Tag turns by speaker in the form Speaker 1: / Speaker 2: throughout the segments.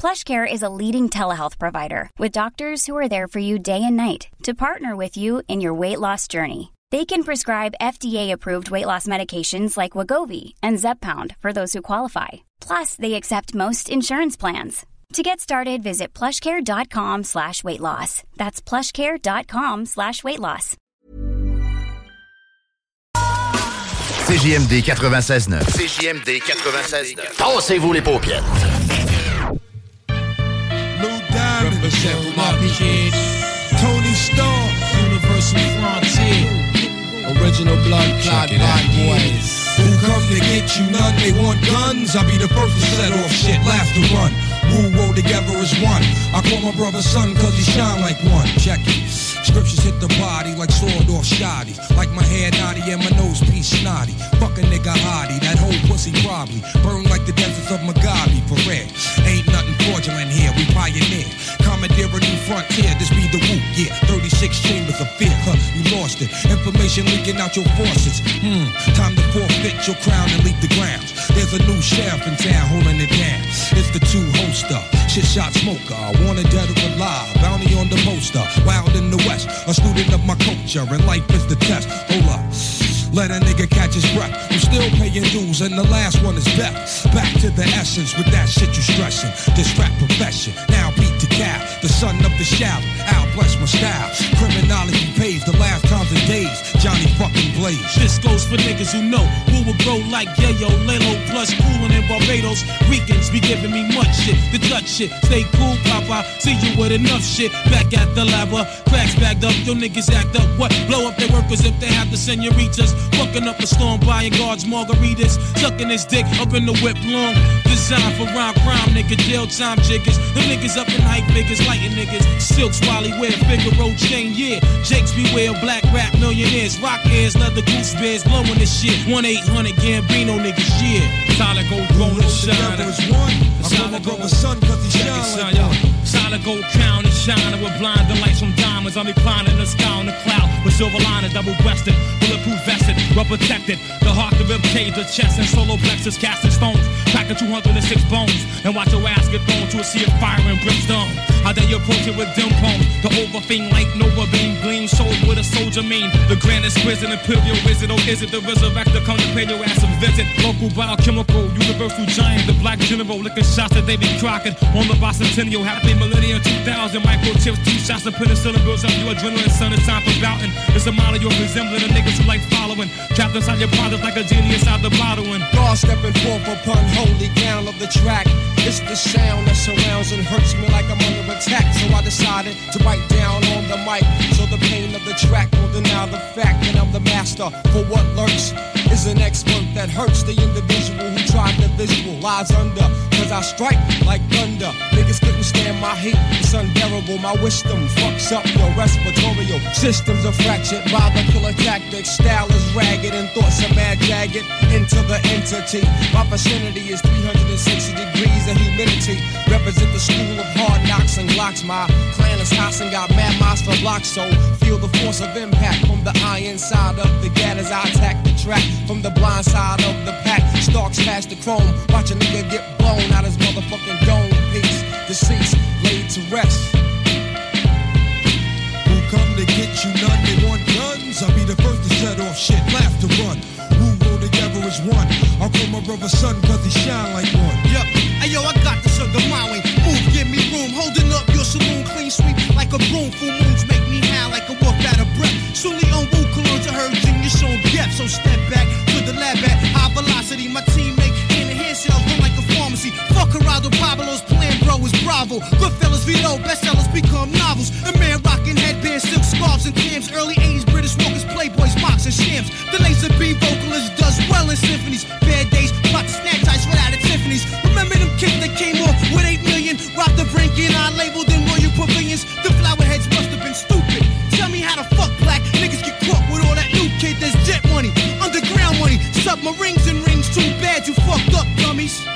Speaker 1: PlushCare is a leading telehealth provider with doctors who are there for you day and night to partner with you in your weight loss journey. They can prescribe FDA-approved weight loss medications like Wegovy and Zepbound for those who qualify. Plus, they accept most insurance plans. To get started, visit plushcare.com slash weight loss. That's plushcare.com slash weight loss.
Speaker 2: CJMD 96.9. CJMD 96.9. Tassez-vous les paupières.
Speaker 3: Represent for my kids. Tony Stark. Universal Frontier. Original blood clot bad boys. Who come to get you none? They want guns. I'll be the first to set off shit, last to run. Who roll together as one. I call my brother son cause he shine like one. Check it. Scriptures hit the body like sword off shoddy. Like my hair naughty and my nose piece snotty. Fuck a nigga hottie, that whole pussy probably. Burn like the deserts of Mugabe for red. Ain't nothing fraudulent here, we pioneer. Commandeer a new frontier, this be the whoop, yeah. 36 chambers of fear, huh, you lost it. Information leaking out your forces. Hmm, time to forfeit your crown and leave the grounds. There's a new sheriff in town holding it down. It's the two hoster, shit shot smoker. Wanted dead or alive, bounty on the poster. Wild in the west, a student of my culture, and life is the test. Hold up. Let a nigga catch his breath. I'm still paying dues, and the last one is death. Back to the essence with that shit you stressing. This rap profession, now beat the cow. The son of the shout, Al bless my style. Criminology pays the last times and days. Johnny fucking Blaze.
Speaker 4: This goes for niggas who know who will grow like Yayo, Lelo, plus coolin' in Barbados. Ricans be giving me much shit, the Dutch shit. Stay cool, Papa. See you with enough shit. Back at the lava, uh, cracks bagged up. Your niggas act up. What? Blow up their workers if they have the senoritas. Fucking up a storm, buying guards margaritas. Sucking his dick up in the whip long. Designed for rhyme crime, nigga. Jail time jiggers. The niggas up in hype figures, lighting niggas. Silks, Wally wear, Figaro chain, yeah. Jakes beware, black rap millionaires. Rock ears, leather goose bears, blowing this shit. 1 800 Gambino niggas, yeah. Solid gold gold and shine.
Speaker 3: As one. I call my brother son cause he shine like one.
Speaker 4: Solid gold crown shining with blinding lights from diamonds. I'm reclining the sky on the cloud with silver lining, double breasted, bulletproof vested, well protected. The heart, the rib cage, the chest, and solo plexus, casting stones, packing 206 bones, and watch your ass get thrown to a sea of fire and brimstone. How they approach it with dim poems, the overfiend like Nova beam gleam, sold with a soldier mean. The grandest prison, imperial wizard, or is it the resurrector? Come to pay your ass a visit. Local biochemical, universal giant, the black general, licking shots at David Crockett on the bicentennial. Happy millennium 2000, microchips, two shots of penicillin builds up your adrenaline. Son, it's time for bouting. It's a model you're resembling, the niggas who like following. Trapped inside your products like a genie out the bottle. And
Speaker 3: God stepping forth upon holy ground of the track. It's the sound that surrounds and hurts me like I'm under attack. So I decided to write down on the mic. So the pain of the track will deny the fact that I'm the master. For what lurks is an expert that hurts the individual who tried the visual. Lies under, cause I strike like thunder. Niggas couldn't stand my heat. It's unbearable. My wisdom fucks up your respiratory systems are fractured by the killer tactics. Style is ragged and thoughts are mad jagged into the entity. My vicinity is 360 degrees of humidity. Represent the school of hard knocks and glocks. My clan is house and got mad monster blocks. So feel the force of impact from the iron side of the gat as I attack the track. From the blind side of the pack, stalks past the chrome. Watch a nigga get blown out his motherfucking dome piece. Deceased, laid to rest. Who come to get you none? They want guns. I'll be the first to set off shit, laugh to run. Who roll together as one? I'll call my brother son cause he shine like one.
Speaker 5: Yup, hey yo, I got the sugar my. Move, give me room. Holding up your saloon, clean sweep like a broom. Full moons make me howl like a wolf out of breath. Sully on woo, colognes, I heard in depth. So step back to the lab at high velocity. My team make hand in hand sales run like a Lucy. Fuck Corrado Pablo's plan, bro, is Bravo. Goodfellas, Vito, bestsellers become novels. A man rocking headbands, silk scarves, and cams. Early 80s British smokers, playboys, mops, and shams. The laser beam vocalist does well in symphonies. Bad days, plot snatch eyes without a Tiffany's. Remember them kids that came off with 8 million? Robbed the brink and I labeled them royal pavilions. The flower heads must have been stupid. Tell me how the fuck black niggas get caught with all that new kid that's jet money, underground money, submarines and rings. Too bad you fucked up, dummies.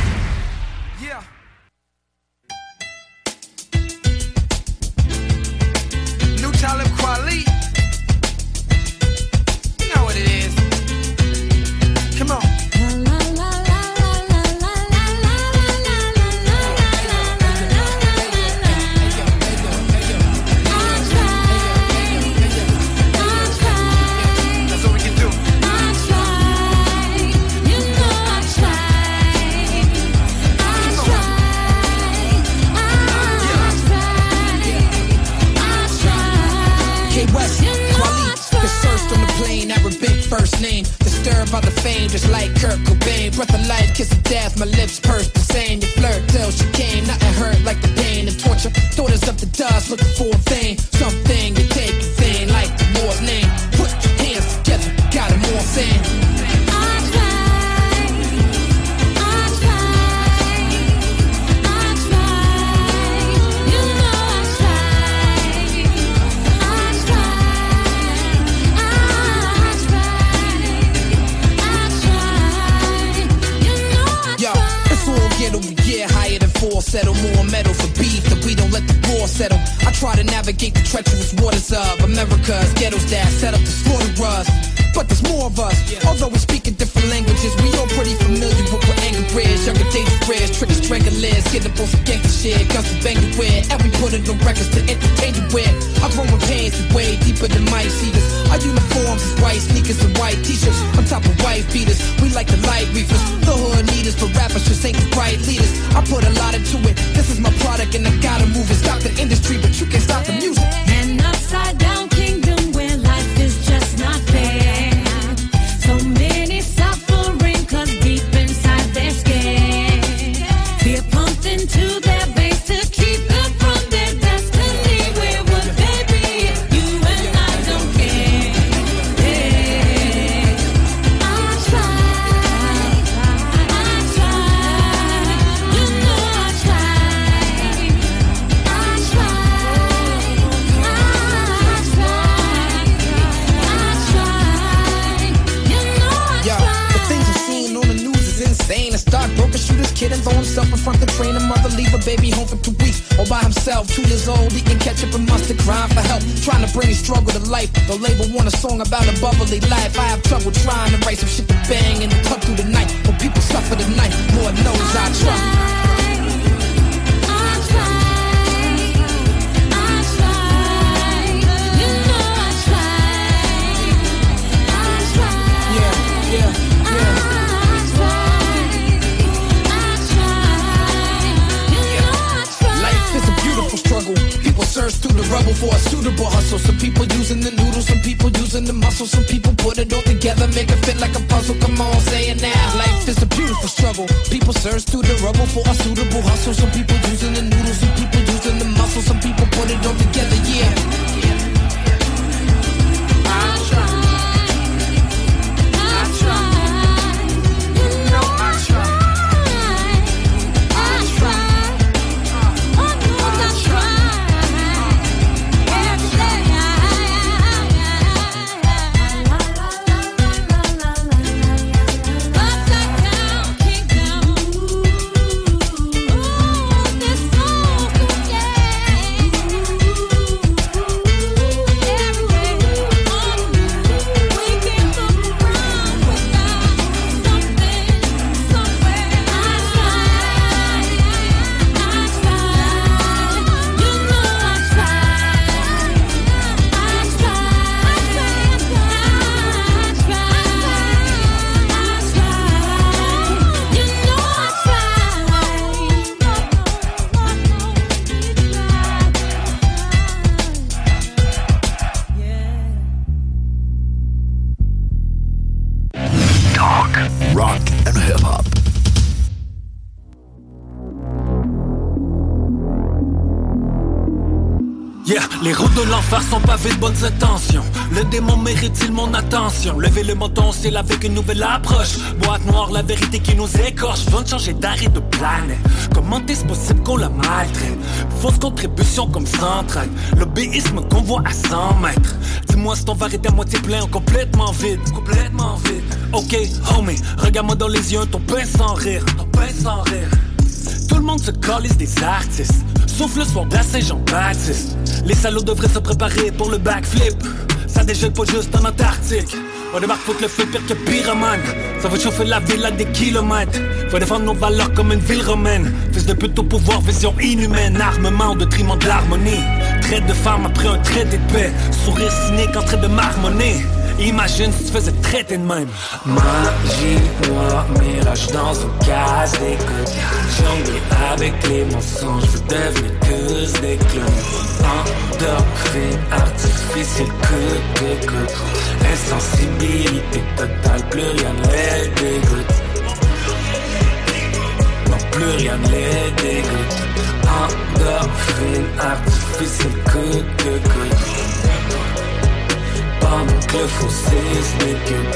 Speaker 6: constantly in ketchup and mustard, crying for help, trying to bring a struggle to life. The label want a song about a bubbly life. I have trouble trying to write some shit to bang and cut through the night, but people suffer the night. Lord knows I trust. Search through the rubble for a suitable hustle. Some people using the noodles, some people using the muscle. Some people put it all together, make it fit like a puzzle. Come on, say it now. Life is a beautiful struggle. People search through the rubble for a suitable hustle. Some people using the noodles, some people using the muscle. Some people put it all together, yeah.
Speaker 7: Le menton, c'est avec une nouvelle approche. Boîte noire, la vérité qui nous écorche. Vont changer d'arrêt de planète. Comment est-ce possible qu'on la maltraite? Fausse contribution comme centrale. L'obéisme qu'on voit à 100 mètres. Dis-moi si ton verre est à moitié plein ou complètement vide. Complètement vide. Ok, homie, regarde-moi dans les yeux, ton pain sans rire. Ton pain sans rire. Tout le monde se calisse des artistes. Sauf le soir de Saint-Jean-Baptiste. Les salauds devraient se préparer pour le backflip. Ça dégèle pas juste en Antarctique. On débarque foutre le feu pire que pyromane. Ça va chauffer la ville à des kilomètres. Faut défendre nos valeurs comme une ville romaine. Fils de pute au pouvoir, vision inhumaine. Armement de triment de l'harmonie. Traite de femme après un trait d'épée. Sourire cynique en train de marmonner. Imagine si tu faisais traiter de même. Magie, moi, mirage dans une case d'écoute. Jongler avec les mensonges, je veux devenir que des clones. Endorphine artificielle, que d'écoute. Insensibilité totale, plus rien ne les dégoûte. Non, plus rien ne les dégoûte. Endorphine artificielle, que d'écoute pendant que le fossé se décupe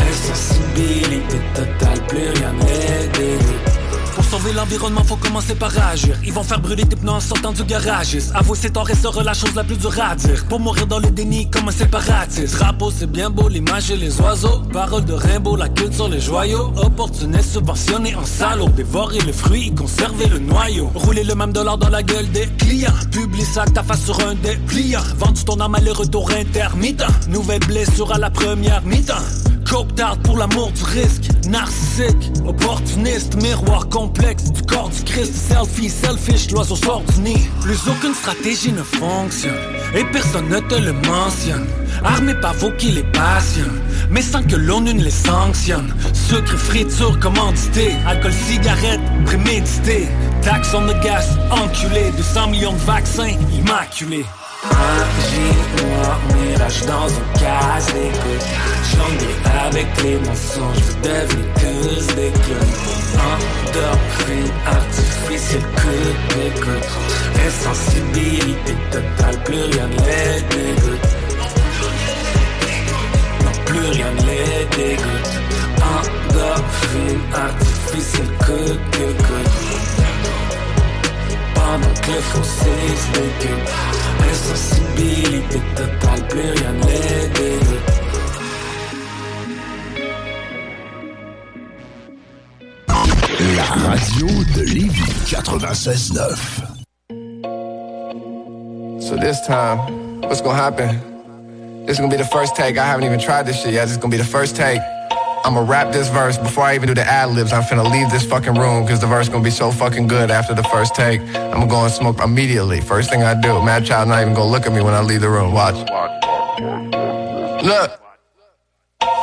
Speaker 7: Insensibilité totale, plus rien n'est sauver l'environnement, faut commencer par agir. Ils vont faire brûler tes pneus en sortant du garage. Avouer c'est tort restera la chose la plus dure. Pour mourir dans le déni comme un séparatiste. Drapeau, c'est bien beau, l'image et les oiseaux. Parole de Rimbaud, la culture, les joyaux. Opportuniste, subventionné en salaud. Dévorer le fruit, conserver le noyau. Rouler le même dollar dans la gueule des clients. Publie ça ta face sur un des clients. Vendu ton âme à retour intermittent. Nouvelle blessure à la première mi-temps. Coke pour l'amour du risque. Narcissique, opportuniste, miroir complexe Du corps du Christ, selfie, selfish, l'oiseau sort du nid. Plus aucune stratégie ne fonctionne Et personne ne te le mentionne. Armé vos qui les passionnent Mais sans que l'ONU ne les sanctionne. Sucre, friture, commandité Alcool, cigarette, prémédité. Taxe on the gas, enculé 200 millions de vaccins, immaculés Magie, moi, mirage dans une case d'écoute Jongler avec les mensonges, je devenir que des Endorphine artificielle que d'écoute Insensibilité totale, plus rien ne les dégoûte. Non, plus rien ne les dégoûte. Endorphine artificielle que d'écoute pendant que le fossé se décupe Insensibilité totale, plus rien n'aide
Speaker 2: La radio de Lévis 96.9
Speaker 8: So this time, what's gonna happen? This is gonna be the first take. I haven't even tried this shit yet. This is gonna be the first take. I'ma rap this verse before I even do the ad libs. I'm finna leave this fucking room because the verse gonna be so fucking good after the first take. I'ma go and smoke immediately. First thing I do. Madchild not even gonna look at me when I leave the room. Watch. Look.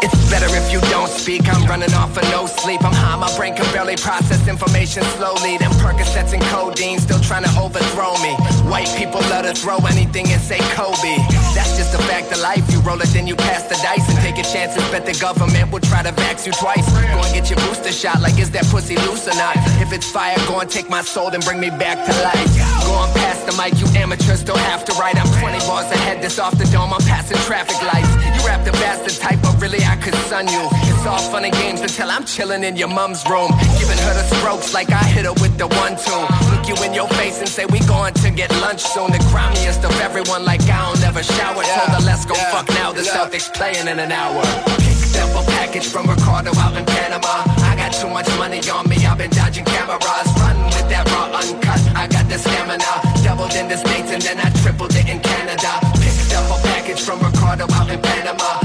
Speaker 9: It's better if you don't speak. I'm running off of no sleep. I'm high, my brain can barely process information slowly. Them Percocets and codeine still trying to overthrow me. White people love to throw anything and say Kobe. That's just a fact of life. You roll it, then you pass the dice and take your chances. Bet the government will try to vax you twice. Go and get your booster shot, like is that pussy loose or not? If it's fire, go and take my soul and bring me back to life. Going past the mic, you amateurs don't have to write. I'm 20 bars ahead, this off the dome. I'm passing traffic lights. You rap the bastard type, but really I could sun you. It's all fun and games until I'm chilling in your mom's room. Giving her the strokes like I hit her with the one two. Look you in your face and say we going to get lunch soon. The grimiest of everyone like I don't ever shower. Told her let's go fuck now. The Celtics playing in an hour. Picked up a package from Ricardo out in Panama. I got too much money on me. I've been dodging cameras. Running with that raw uncut. I got the stamina. Doubled in the States and then I tripled it in Canada. Picked up a package from Ricardo out in Panama.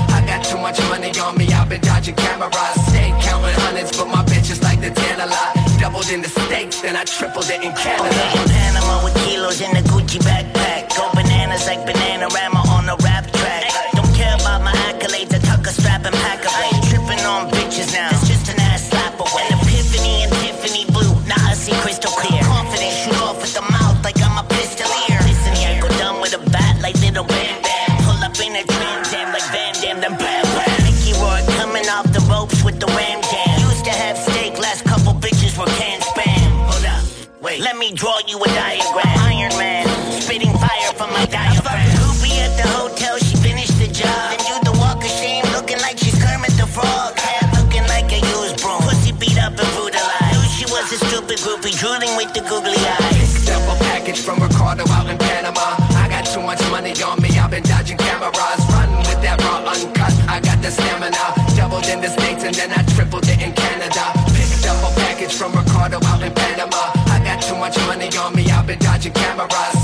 Speaker 9: Much money on me. I've been dodging cameras. Stay counting hundreds, but my bitches like the tan a lot. Doubled in the States, then I tripled it in Canada.
Speaker 10: Okay, in Panama with kilos in the Gucci backpack. Go bananas like Bananarama draw you a diagram. Iron Man, spitting fire from my diaphragm. Groupie at the hotel, she finished the job. Then do the walk of shame, looking like she's Kermit the Frog. Hat looking like a used broom. Pussy beat up and brutalized. Knew she was a stupid groupie, drooling with the googly eyes.
Speaker 9: A package from Ricardo out in Panama. I got too much money on me, I've been dodging cameras. Running with that raw uncut, I got the stamina. Doubled in the States and then I tripled on me, I've been dodging cameras.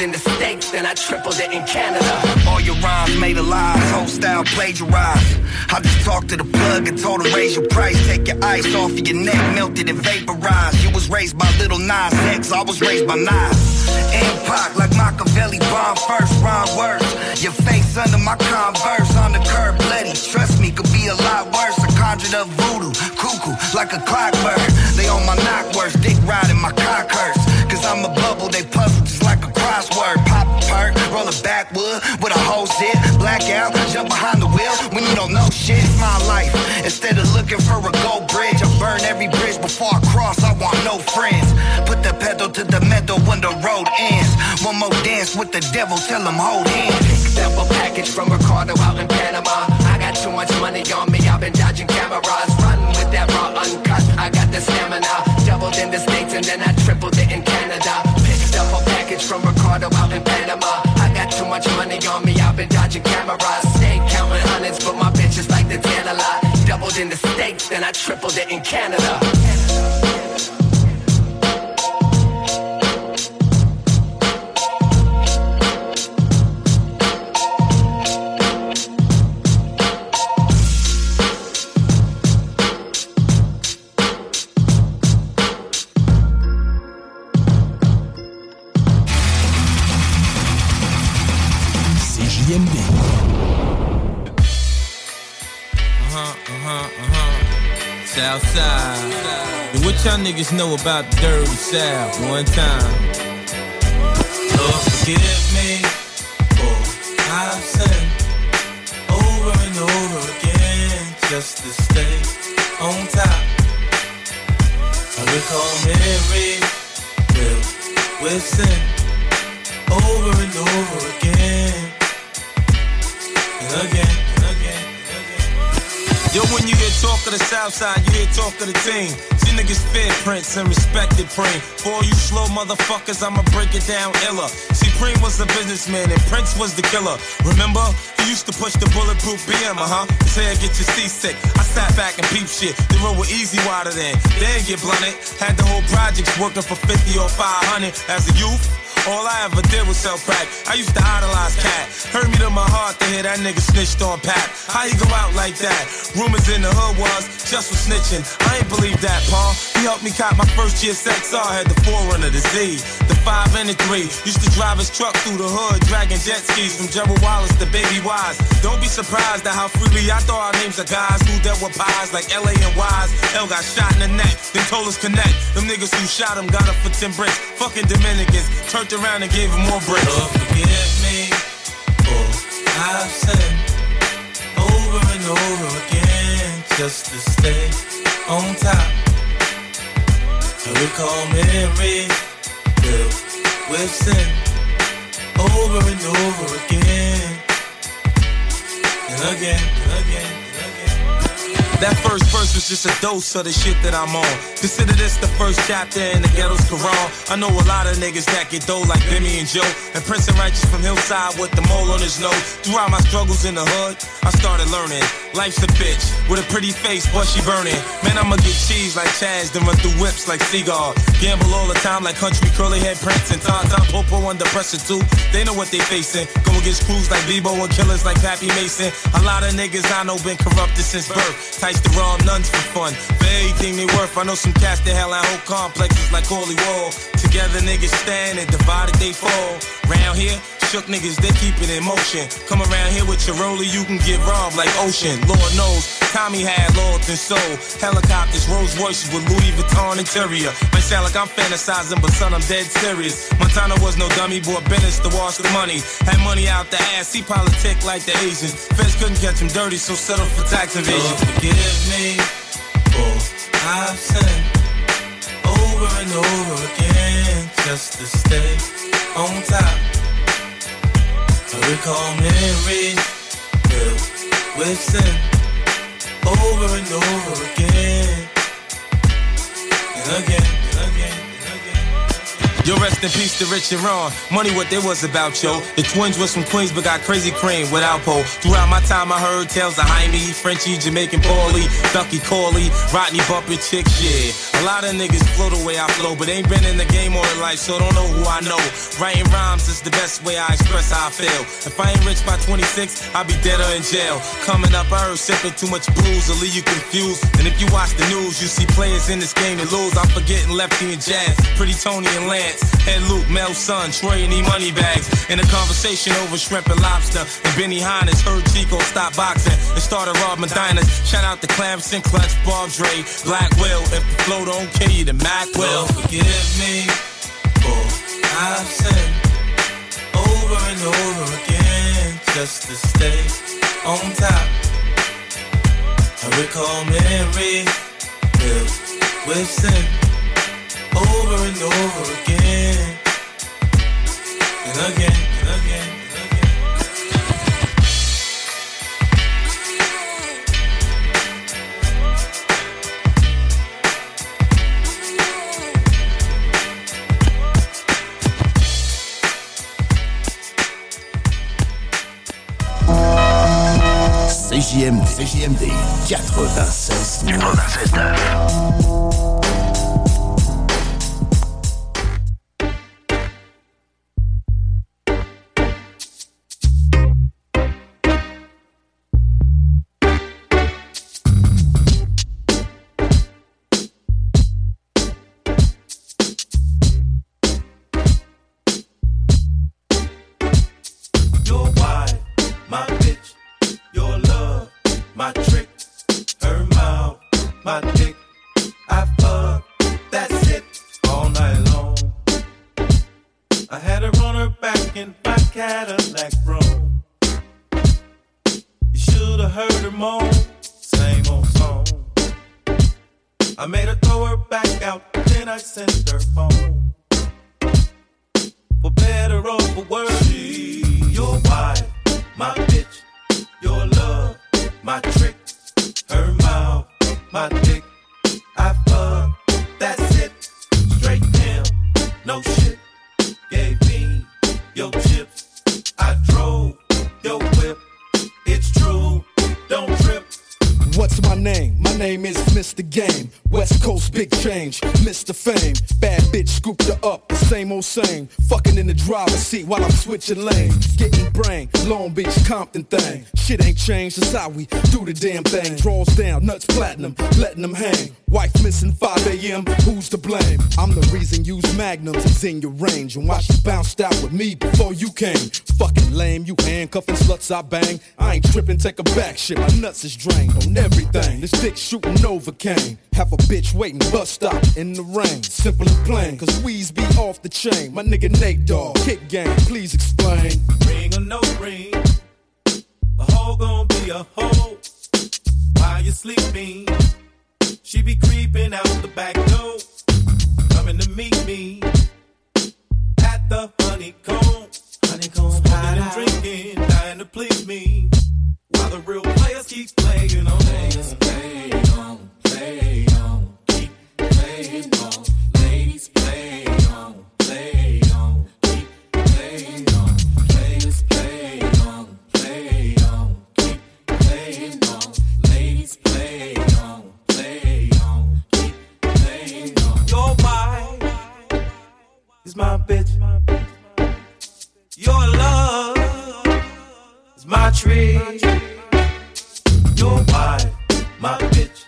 Speaker 9: In the States, then I tripled it in Canada.
Speaker 11: All your rhymes made a lie, whole style plagiarized. I just talked to the plug and told him raise your price. Take your ice off of your neck, melted and vaporized. You was raised by Lil Nas X, I was raised by Nas. And like Machiavelli, bomb first, rhyme worse. Your face under my converse, on the curb, bloody. Trust me, could be a lot worse. I conjured up voodoo, cuckoo, like a clockwork. They on my knock worse, dick riding my cock hurts. Cause I'm a bubble, they a crossword. Pop perk, roll a backwood with a whole zip. Blackout, jump behind the wheel when you don't know shit. My life, instead of looking for a gold bridge, I burn every bridge before I cross. I want no friends. Put the pedal to the metal when the road ends. One more dance with the devil, tell him hold hands.
Speaker 9: Step a package from Ricardo out in Panama. I got too much money on me, I've been dodging cameras. Running with that raw uncut, I got the stamina. Doubled in the States and then I tripled from Ricardo out in Panama. I got too much money on me, I've been dodging cameras. Stay counting hundreds, but my bitch is like the Tanala. Doubled in the States, then I tripled it in Canada.
Speaker 3: CJMD.
Speaker 12: Uh-huh. Southside. What y'all niggas know about the dirty South? One time. Lord, forgive me for I've sinned over and over again just to stay on top. I recall Mary filled with sin over and over again and again. Yo, when you hear talk of the South Side, you hear talk of the team. See niggas fear Prince and respected Preem. For all you slow motherfuckers, I'ma break it down iller. See, Preem was a businessman and Prince was the killer. Remember? He used to push the bulletproof BM, uh huh. Say I get you seasick. I sat back and peep shit. The road was easy wider than. They ain't get blunted. Had the whole projects working for 50 or 500 as a youth. All I ever did was sell crack. I used to idolize Cat. Hurt me to my heart to hear that nigga snitched on Pat. How you go out like that? Rumors in the hood was just for snitching. I ain't believe that, Paul. He helped me cop my first year XR. Had the forerunner, the Z, the 5 and the 3. Used to drive his truck through the hood, dragging jet skis from Gerald Wallace to Baby Wise. Don't be surprised at how freely I throw our names of guys who dealt with pies like LA and Wise. L got shot in the neck, then told us connect. Them niggas who shot him got up for 10 bricks. Fucking Dominicans turned around and gave him more bricks. Lord, forgive me for I've sinned over and over again just to stay on top. I recall Mary filled with over and over again and again and again. That first verse was just a dose of the shit that I'm on. Consider this the first chapter in the ghetto's Quran. I know a lot of niggas that get dough like Bimmy and Joe. And Prince and Righteous from Hillside with the mole on his nose. Throughout my struggles in the hood, I started learning. Life's a bitch with a pretty face, but she burning. Man, I'ma get cheese like Chaz, then run through whips like Seagull. Gamble all the time like country curly head Prince and Tom Popo under pressure too. They know what they facing. Go against crews like Bebo and killers like Pappy Mason. A lot of niggas I know been corrupted since birth. Tights the raw nuns for fun. For everything they worth, I know some cats that hell out whole complexes like Holy Wall. Together niggas stand and divided they fall. Round here, shook niggas, they keep it in motion. Come around here with your roller, you can get robbed like ocean. Lord knows, Tommy had Lord and soul. Helicopters, Rolls Royces with Louis Vuitton interior. Might sound like I'm fantasizing, but son, I'm dead serious. Montana was no dummy, boy, Bennett's to wash the money. Had money out the ass, he politic like the Asians. Feds couldn't catch him dirty, so settled for tax evasion. Lord, forgive me for I've sinned over and over again just to stay on top recall memories filled with sin over and over again and again. Yo, rest in peace to Rich and Ron. Money what there was about, yo. The twins was from Queens, but got crazy cream without pole. Throughout my time, I heard tales of Jaime, Frenchie, Jamaican Paulie, Ducky Corley, Rodney Bumper chicks, yeah. A lot of niggas flow the way I flow, but ain't been in the game all their life, so don't know who I know. Writing rhymes is the best way I express how I feel. If I ain't rich by 26, I'll be dead or in jail. Coming up, I heard sipping too much blues will leave you confused. And if you watch the news, you see players in this game that lose. I'm forgetting Lefty and Jazz, Pretty Tony and Lance. Head Luke, Mel Son, Troy and E money bags. In a conversation over shrimp and lobster. And Benihana's heard Chico stop boxing and started robbing diners. Shout out to Clamson, Clutch, Bob Dre, Black Will. If the flow don't kill you, then Mac will. Forgive me for I've said over and over again just to stay on top. I recall memory filled with sin over and over again again again.
Speaker 13: CJMD, CJMD 96 96
Speaker 14: seat while I'm switching lanes. Getting brain, Long Beach, Compton thing. Shit ain't changed, that's how we do the damn thing. Draws down, nuts platinum, letting them hang. Wife missing 5 a.m., who's to blame? I'm the reason use magnums is in your range. And why she bounced out with me before you came? Fucking lame, you handcuffing sluts I bang. I ain't tripping, take a back shit. My nuts is drained on everything. This dick shooting Novocaine. Have a bitch waiting, bus stop in the rain. Simple and plain, cause we's be off the chain. My nigga Nate Dogg, kick game, please explain.
Speaker 12: Ring or no ring, hoe gon' be a hoe. While you sleeping, she be creeping out the back door. Coming to meet me at the honeycomb. Honeycomb, smoking and drinking, dying to please me. While the real players keep playing on. Players play on, play on, keep playing on. Ladies play on, play on, play on, keep playing on. Your wife is my bitch. Your love is my tree. Your wife, my bitch.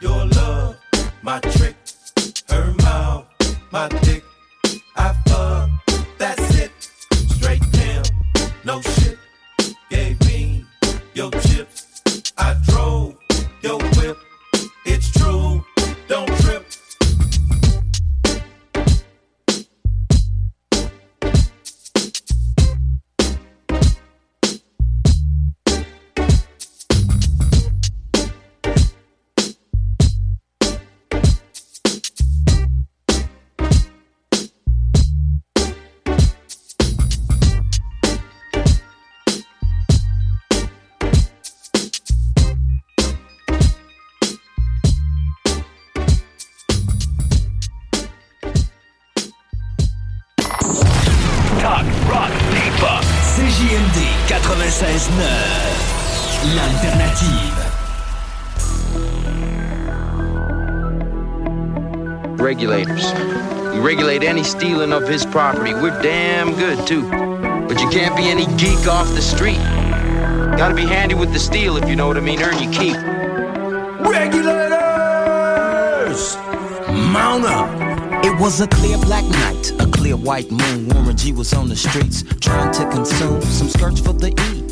Speaker 12: Your love, my trick. Her mouth, my dick.
Speaker 15: Of his property. We're damn good, too. But you can't be any geek off the street. Gotta be handy with the steel, if you know what I mean. Earn your keep.
Speaker 16: Regulators! Mount up!
Speaker 17: It was a clear black night, a clear white moon. Warren G was on the streets trying to consume some skirts for the E,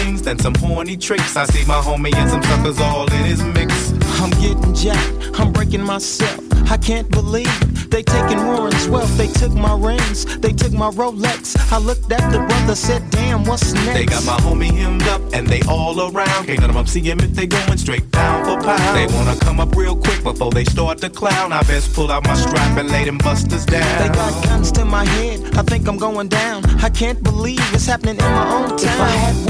Speaker 13: things than some horny tricks. I see my homie and some suckers all in his mix.
Speaker 17: I'm getting jacked, I'm breaking myself. I can't believe they taking Warren's wealth. They took my rings, they took my Rolex. I looked at the brother, said, damn, what's next?
Speaker 13: They got my homie hemmed up and they all around. Can't none of them see him if they going straight down for pound. They wanna come up real quick before they start to clown. I best pull out my strap and lay them busters down.
Speaker 17: They got guns to my head, I think I'm going down. I can't believe it's happening in my own town. If I had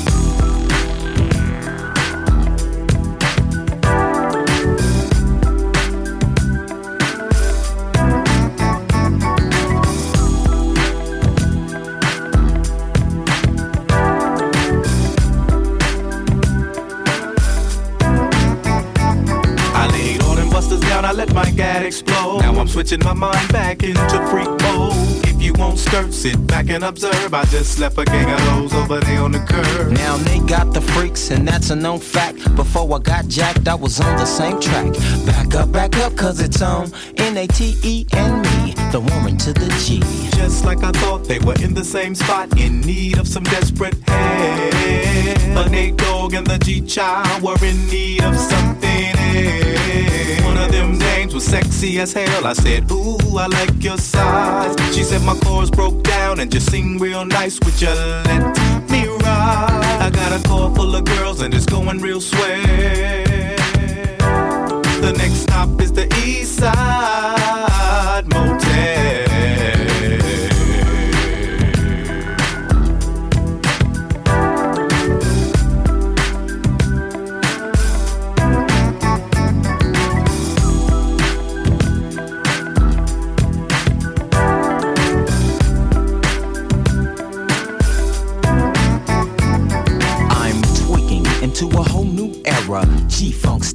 Speaker 13: Gat explode. Now I'm switching my mind back into freak mode. If you won't skirt, sit back and observe. I just left a gang of hoes over there on the curb.
Speaker 17: Now they got the freaks, and that's a known fact. Before I got jacked, I was on the same track. Back up, back up, cause it's on N-A-T-E and me, the woman to the G.
Speaker 13: Just like I thought, they were in the same spot, in need of some desperate help. The Nate Dogg and the G-Child were in need of something else. One of them dames was sexy as hell. I said, Ooh, I like your size. She said my chords broke down and just sing real nice. Would you let me ride? I got a car full of girls and it's going real swell. The next stop is the East Side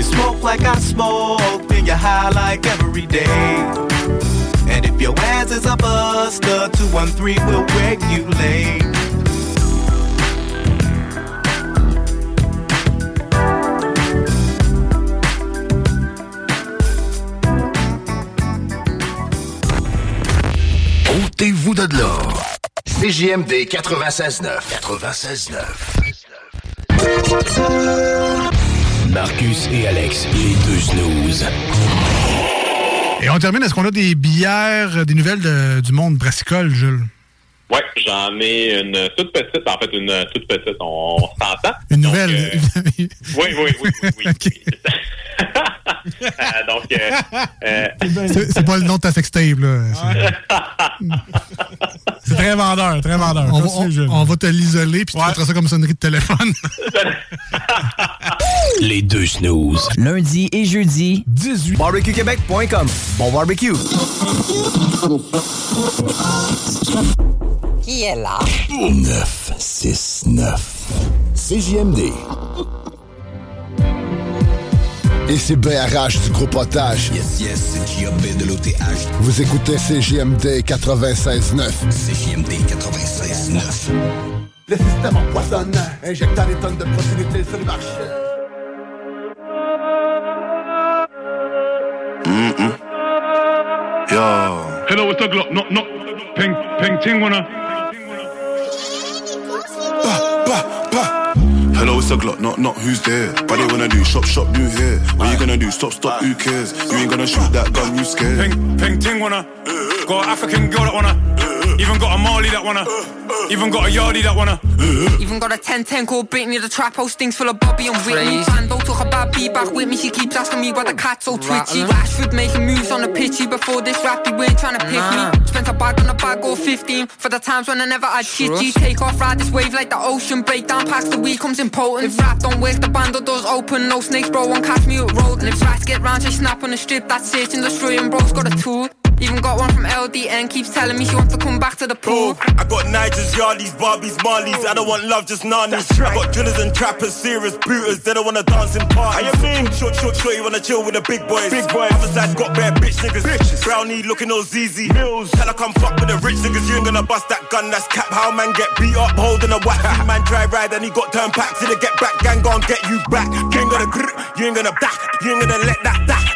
Speaker 13: You smoke like I smoke, then you're high like every day. And if your ass is a buster, 213 will regulate.
Speaker 2: Ôtez-vous de là. CJMD 96.9. 96.9.
Speaker 16: Marcus et Alex, les deux snooze.
Speaker 18: Et on termine, est-ce qu'on a des bières, des nouvelles de- du monde brassicole, Jules?
Speaker 19: Ouais, j'en ai une toute petite, en fait, une toute petite, on, s'entend.
Speaker 18: Une nouvelle?
Speaker 19: Oui, oui, oui, oui, oui. oui. Euh, donc, euh, euh,
Speaker 18: C'est pas le nom de ta sextape, là. C'est- très vendeur, très vendeur. On, va- on- on va te l'isoler, puis tu mettras ça comme sonnerie de téléphone.
Speaker 16: Les deux snooze.
Speaker 20: Lundi et jeudi,
Speaker 16: 18.
Speaker 20: barbecuequebec.com. Bon barbecue.
Speaker 21: Qui est là?
Speaker 2: 969. CJMD.
Speaker 21: Et c'est BRH du groupe Otage.
Speaker 22: Yes, yes, c'est J.O.B. de l'OTH.
Speaker 21: Vous écoutez CJMD 96.9.
Speaker 22: CJMD 96.9.
Speaker 21: Le système empoisonne, injectant des tonnes de proximité sur le marché.
Speaker 23: Mm-mm. Yo.
Speaker 24: Hello, what's up, Glock? No, no. Ping, ping, ting, wanna.
Speaker 23: Hello, it's a Glock, not not who's there. But they wanna do shop shop do here. What you gonna do? Stop stop, who cares? You ain't gonna shoot that gun, you scared.
Speaker 24: Ping, ping, ting, wanna. Got an African girl that wanna. Even got a Mali that wanna. Even got a Yardie that wanna.
Speaker 25: Even got a 10-10 called Britney, the trap house things full of Bobby and Whitney. Bando talk about be back with me, she keeps asking me why the cat's so twitchy. Rashford making moves on the pitchy before this rap, he weren't trying to pick me. Spent a bag on a bag or 15 for the times when I never had shitty. Take off, ride this wave like the ocean, break down packs the week comes impotent. If rap don't work, the bando doors open, no snakes, bro, won't catch me at road. And if rats get round, they snap on the strip, that's search and destroying, bro's got a tool. Even got one from LDN, keeps telling me she wants to come back to the pool.
Speaker 26: I got Nigers, Yardies, Barbies, Marlies. I don't want love, just nannies. I got drillers and trappers, serious booters. They don't wanna dance in parties. I mean, short, short, short. You wanna chill with the big boys. Big boys. Other side got bare bitch niggas. Bitches. Brownie looking all ZZ. Mills. Tell her come fuck with the rich niggas. You ain't gonna bust that gun. That's cap. How man get beat up holding a whack. man try ride and he got turned back. Till the get back gang gon' get you back. You ain't gonna grr. You ain't gonna back. You ain't gonna let that that that.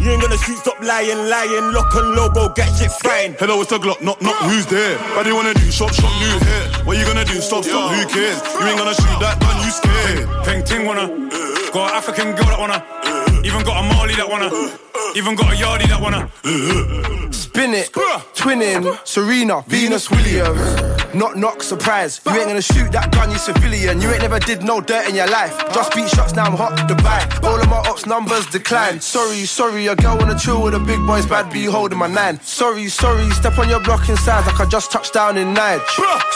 Speaker 26: You ain't gonna shoot. Stop lying, lying. Lock and logo. Get shit fine.
Speaker 23: Hello, it's a Glock, not not who's there. But they wanna do shop shop new here. What you gonna do? Stop stop, who cares? You ain't gonna shoot that gun, you scared.
Speaker 24: Ping, ting, wanna. Got an African girl that wanna. Even got a Mali that wanna. Even got a Yardie that wanna.
Speaker 27: Spin it, twinning, Serena, Venus Williams. Knock knock, surprise. You ain't gonna shoot that gun, you civilian. You ain't never did no dirt in your life. Just beat shots, now I'm hot, to Dubai. All of my ops numbers decline. Sorry, sorry, your girl wanna chill with a big boys, bad be holding my nine. Sorry, sorry, step on your block inside like I just touched down in Nige.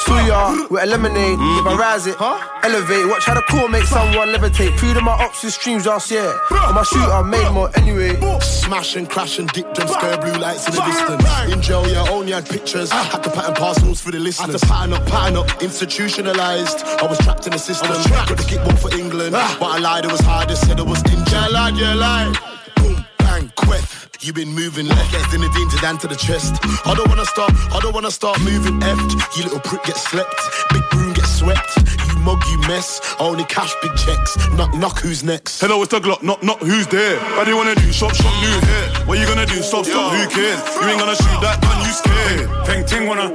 Speaker 27: Suya, with a lemonade, if I rise it, elevate. Watch how the core make someone levitate. Pre to my ops streams last year. And my shooter made more anyway.
Speaker 21: Smash and crash and dip them scare blue lights in the distance. In jail, yeah, only had pictures. Had to pattern parcels for the listeners. To pattern up, pattern up, institutionalized. I was trapped in the system. i Got the kickball for England. Ah. But I lied, it was hard. They said it was in jail. Yeah, lied, yeah, lied. Boom, bang, quiff. You been moving left, as in the dean to down to the chest. I don't wanna start, I don't wanna start moving effed. You little prick get slept, big broom get swept. You mug, you mess. Only cash, big checks. Knock, knock, who's next?
Speaker 23: Hello, it's a Glock, not not who's there. But you wanna do shop shop new here. What you gonna do? Stop stop, who cares? You ain't gonna shoot that gun, you scared.
Speaker 24: Ping, ting, wanna.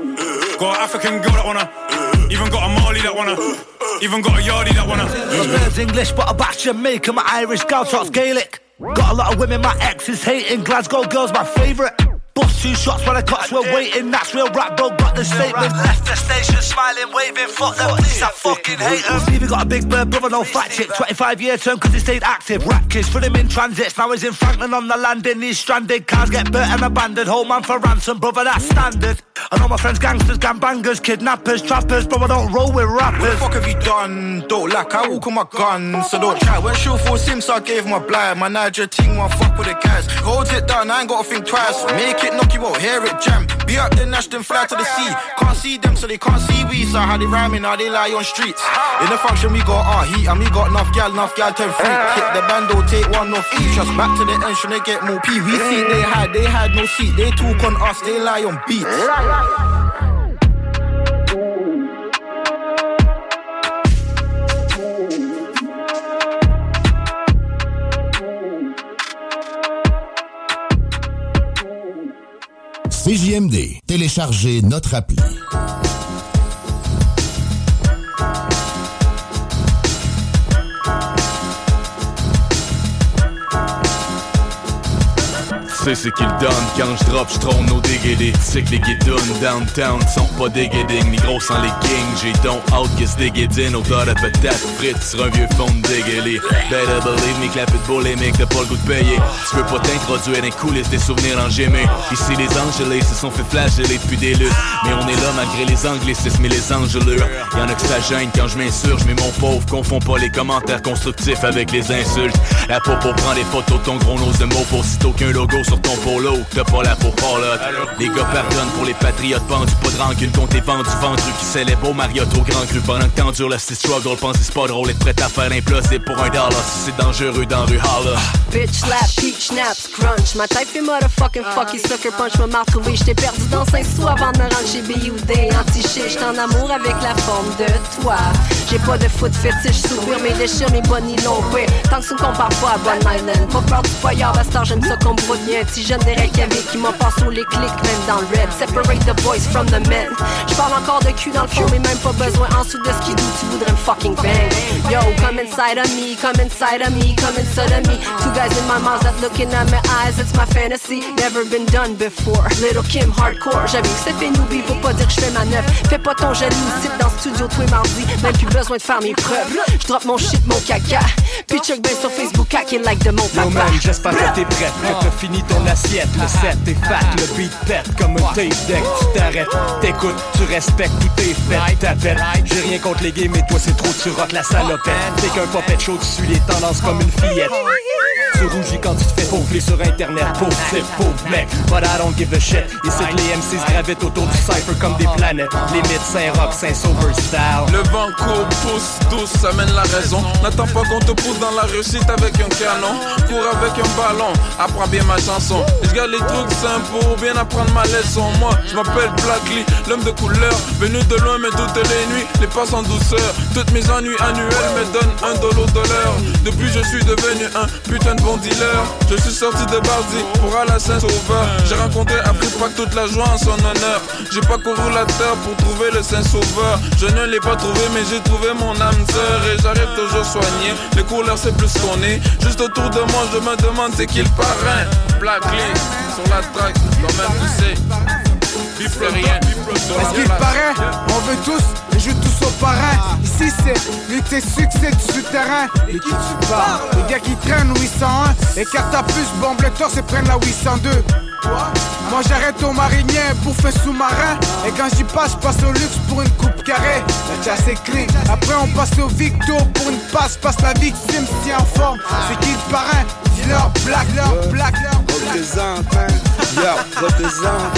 Speaker 24: Got an African girl that wanna. Even got a Mali that wanna. Even got a Yardie that wanna.
Speaker 28: Birds English, but a batch Jamaican, my Irish gal talks Gaelic. Got a lot of women, my ex is hating. Glasgow girls, my favourite. Bust two shots while the cops were waiting. That's real rap, bro. Got the statement. Left the station, smiling, waving. Fuck them, police, I fucking hate them. Stevie got a big bird, brother, no fat chick. 25 year term, cause he stayed active. Rap kids, put him in transits. Now he's in Franklin on the landing. These stranded cars get burnt and abandoned. Hold man for ransom, brother, that's standard. I know my friends, gangsters, gangbangers, kidnappers, trappers. Bro, I don't roll with rappers.
Speaker 27: What the fuck have you done? Don't like, I walk on my gun, so don't try. When shoot for Sims, so I gave my blind. My Niger team won't fuck with the guys. Hold it down, I ain't gotta think twice. Make it knock you out, hear it jam. Be up then Nash, then fly to the sea. Can't see them, so they can't see we. So how they rhyming, how they lie on streets. In the function, we got our heat, and we got enough gal, enough gal, 10 free. Hit the bando, take one off each. Just back to the end, should they get more pee. We see they had, they had no seat. They talk on us, they lie on beats.
Speaker 2: CJMD, téléchargez notre appli.
Speaker 29: Sais c'est qu'il donne Quand je drop, je trône déguédés Tu sais que les guidounes downtown sont pas déguéding Ni gros sans les kings. J'ai donc out que se déguédine Odeur de patate frites. Sur un vieux fond de dégueulé Better believe me, clap it les mecs t'as pas le goût de payer Tu peux pas t'introduire dans les coulisses des souvenirs en gémé Ici les angelés se sont fait flageller depuis des luttes. Mais on est là malgré les anglicismes et les engelures. Y'en a que ça gêne quand je m'insurge, mais mon pauvre, confonds pas les commentaires constructifs avec les insultes. La popo prend des photos ton gros nose de mots pour logo ton polo. T'as pas la peau là. Les gars pardonnent pour les patriotes pendus, pas de rancune contre les vendu ventre qui célèbrent au Marriott au grand cru. Pendant que t'endures la struggle, pense c'est pas drôle, être prêt à faire l'imploser pour un dollar si c'est dangereux dans rue holla.
Speaker 30: Bitch slap, peach snaps, crunch. Ma taille fait motherfucking fucky sucker punch. Me m'a retrouvé, j't'ai perdu dans 5 sous avant de me rendre chez BUD. Anti-shit, j't'en amour avec la forme de toi. J'ai pas de foot fétiche, sourire mes déchires, mes bonnes longs Tant que ça compare pas à Bon Island. Pas peur du foyer, bastard, j'aime ça broute. Y'a un petit jeune des Reykjavik qui m'en passe sur les clics, même dans le red. Separate the boys from the men. J'parle encore de cul dans le fond, mais même pas besoin en dessous de ce qui doute, tu voudrais me fucking bang. Yo, come inside of me, come inside of me, come inside of me. Two guys in my mouth that looking at my eyes, it's my fantasy. Never been done before. Little Kim hardcore, j'avais que c'est fait newbie pour pas dire que j'fais ma neuf. Fais pas ton jaloux, sit dans le studio tous les mardis. Même plus besoin de faire mes preuves. J'drop mon shit, mon caca. Puis check ben sur Facebook, hack like de mon papa.
Speaker 31: Yo man, j'espère que t'es prête, que t'as fini ton assiette. Le set est fat, le beat pète comme un tape deck. Tu t'arrêtes, t'écoutes, tu respectes, tout est fait. T'appelles, j'ai rien contre les gays, mais toi c'est trop, tu rock la salopette. T'es qu'un popette chaud, tu suis les tendances comme une fillette. Tu rougis quand tu te fais pauvrer sur internet, pauvre type, pauvre mec. But I don't give a shit. Ici les MCs gravitent autour du cypher comme des planètes. Limite Saint-Rock, Saint-Sauveur style.
Speaker 32: Le vent court, pousse, douce, ça mène la raison. N'attends pas qu'on te pousse dans la réussite avec un canon. Cours avec un ballon, apprends bien ma chanson. Je garde les trucs simples pour bien apprendre ma leçon. Moi, je m'appelle Black Lee, l'homme de couleur. Venu de loin, mais toutes les nuits, les passes en douceur. Toutes mes ennuis annuels me donnent un dollar de l'heure. Depuis, je suis devenu un putain de bon dealer. Je suis sorti de Bardi pour aller à Saint-Sauveur. J'ai rencontré Afrique toute la joie en son honneur. J'ai pas couru la terre pour trouver le Saint-Sauveur. Je ne l'ai pas trouvé, mais j'ai trouvé mon âme sœur. Et j'arrive toujours soigné. Les couleurs, c'est plus qu'on est. Juste autour de moi, je me demande c'est qui le parrain? Black Lee, sur la track, quand même, tu sais.
Speaker 33: Est-ce qu'il paraît On veut tous joue tous au parrain. Ici c'est lutte et succès du souterrain. Et qui tu parles? Les gars qui traînent 801 et carte à plus bombe le torse et prennent la 802. Moi j'arrête au marinier pour faire sous-marin. Et quand j'y passe, je passe au luxe pour une coupe carrée. La chasse est clean. Après on passe au victo pour une passe. Passe la victime si en forme. C'est qui le parrain? Dis-leur black, leur black, leur
Speaker 34: Représente, hein. Yo, représente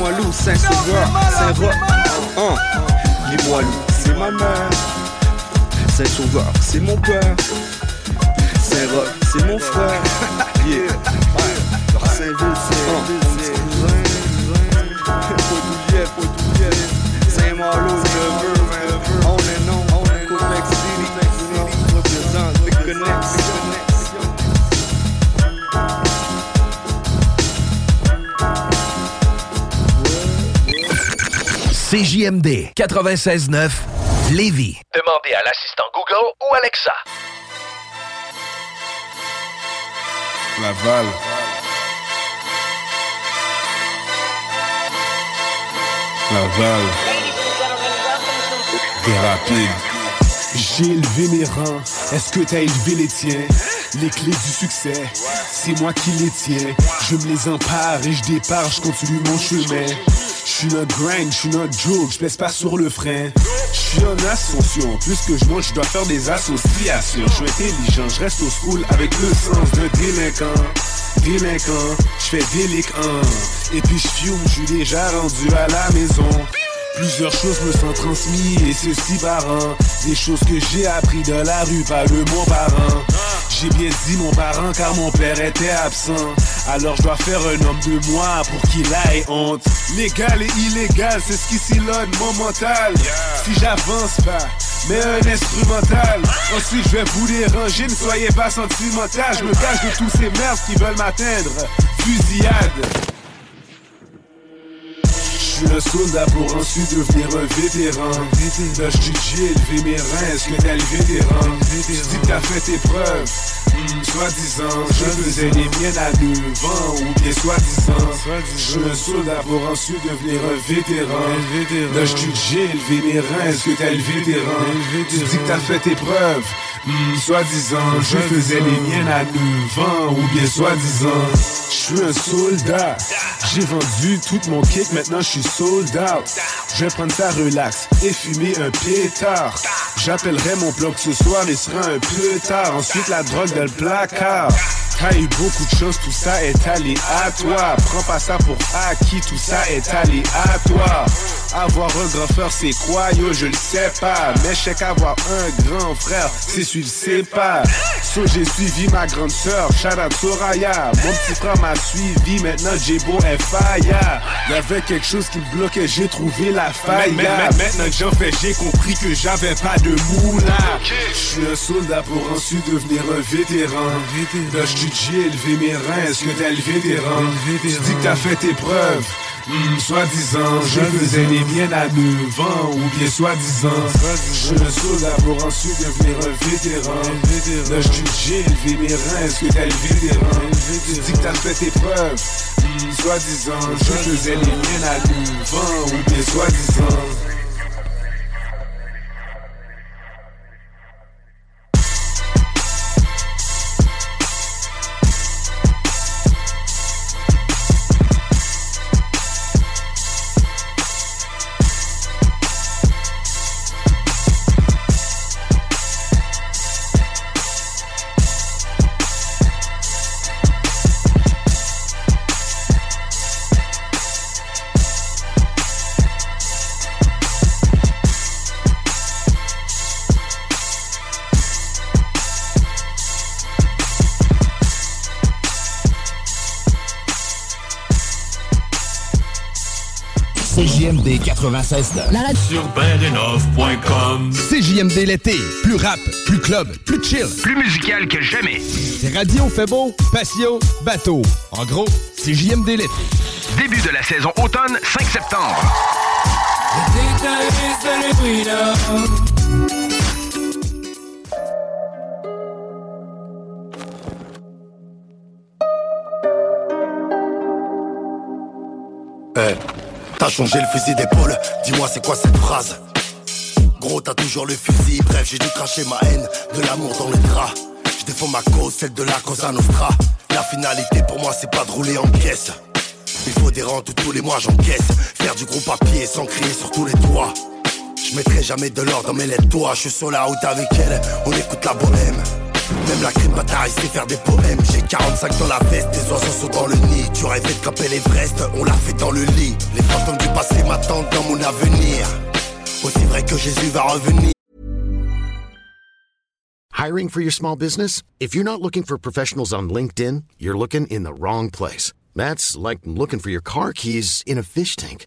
Speaker 34: Dis-moi loup, Saint-Sauveur Saint-Roch hein. Dis-moi loup, c'est ma mère. Saint-Sauveur, c'est mon père. Saint-Roch, c'est mon frère. Yeah. C'est Poitoulier Saint-Malo,
Speaker 2: CJMD 96.9 Lévis.
Speaker 35: Demandez à l'assistant Google ou Alexa.
Speaker 23: Laval. Laval. T'es rapide.
Speaker 36: J'ai élevé mes rangs, est-ce que t'as élevé les tiens? Les clés du succès, c'est moi qui les tiens. Je me les empare et je départ, je continue mon chemin. Je suis notre grind, je suis notre joke, je pèse pas sur le frein. Je suis en ascension, plus que je monte, je dois faire des associations. Je suis intelligent, je reste au school avec le sens de délinquant. Délinquant, je fais délinquant. Et puis je fume, je suis déjà rendu à la maison Plusieurs choses me sont transmises et ceci par an Des choses que j'ai appris de la rue par le mon parent J'ai bien dit mon parent car mon père était absent. Alors je dois faire un homme de moi pour qu'il aille honte. Légal et illégal, c'est ce qui sillonne mon mental. Si j'avance pas, mais un instrumental. Ensuite je vais vous déranger, ne soyez pas sentimental. Je me cache de tous ces merdes qui veulent m'atteindre. Fusillade suis un soldat pour ensuite devenir un vétéran. Là, je j'ai élevé mes reins, est-ce que t'as le vétéran? Tu dis que t'as fait tes preuves. Hmm, soi-disant, je faisais les miennes à 9 ans, ou bien soi-disant. Je suis un soldat pour ensuite devenir un vétéran. Là, je j'ai élevé mes reins, est-ce que t'as le vétéran? Tu dis que t'as fait tes preuves. Hmm, soi-disant, je faisais les miennes à 9 ans, ou bien soi-disant. Je suis un soldat, j'ai vendu tout mon kick, maintenant je suis sold. Je vais prendre ça relax et fumer un pétard. J'appellerai mon bloc ce soir, il sera un peu tard. Ensuite, la drogue dans le placard. T'as eu beaucoup de choses, tout ça est aléatoire. Prends pas ça pour acquis, tout ça est aléatoire. Avoir un grand frère, c'est quoi, yo, je le sais pas. Mais je sais qu'avoir un grand frère, c'est celui sais pas. So, j'ai suivi ma grande sœur, Shara Soraya. Mon petit frère m'a suivi, maintenant j'ai beau fire. Y'avait quelque chose qui bloquait, j'ai trouvé la faille. Maintenant que j'en fais, j'ai compris que j'avais pas de moula. Je suis un soldat pour ensuite devenir un vétéran. Là, j'ai élevé mes reins, est-ce que t'as élevé tes rangs Tu dis que t'as fait tes preuves Hmm, soi-disant, je faisais les miennes à 9 ans, ou bien soi-disant, je me soldat pour ensuite devenir un vétéran. Là, je j'ai élevé mes est-ce que t'as le vétéran? Tu dis que t'as fait tes preuves, hmm, soi-disant, je faisais les miennes à 9 ans, ou bien soi-disant.
Speaker 37: CJMD 96
Speaker 4: La radio sur bendenov.com.
Speaker 37: CJMD l'été. Plus rap, plus club, plus chill.
Speaker 4: Plus musical que jamais.
Speaker 37: C'est radio fait beau, patio, bateau. En gros, CJMD l'été.
Speaker 4: Début de la saison automne, 5 septembre.
Speaker 21: Hey. T'as changé le fusil d'épaule, dis-moi c'est quoi cette phrase? Gros t'as toujours le fusil, bref j'ai dû cracher ma haine, de l'amour dans le drap. Je défends ma cause, celle de la Cosa Nostra. La finalité pour moi c'est pas de rouler en caisse Il faut des rentes tous les mois j'encaisse. Faire du gros papier sans crier sur tous les toits Je mettrai jamais de l'or dans mes lettres. Toi Je suis sur la route avec elle, on écoute la bohème même la crème bataille faire des poèmes. J'ai 45 dans la veste, oiseaux sont dans le nid. Tu rêvais de l'Everest, on l'a fait dans le lit. Les fantômes du passé m'attendent dans mon avenir. Aussi vrai que Jésus va revenir.
Speaker 38: Hiring for your small business? If you're not looking for professionals on LinkedIn, you're looking in the wrong place. That's like looking for your car keys in a fish tank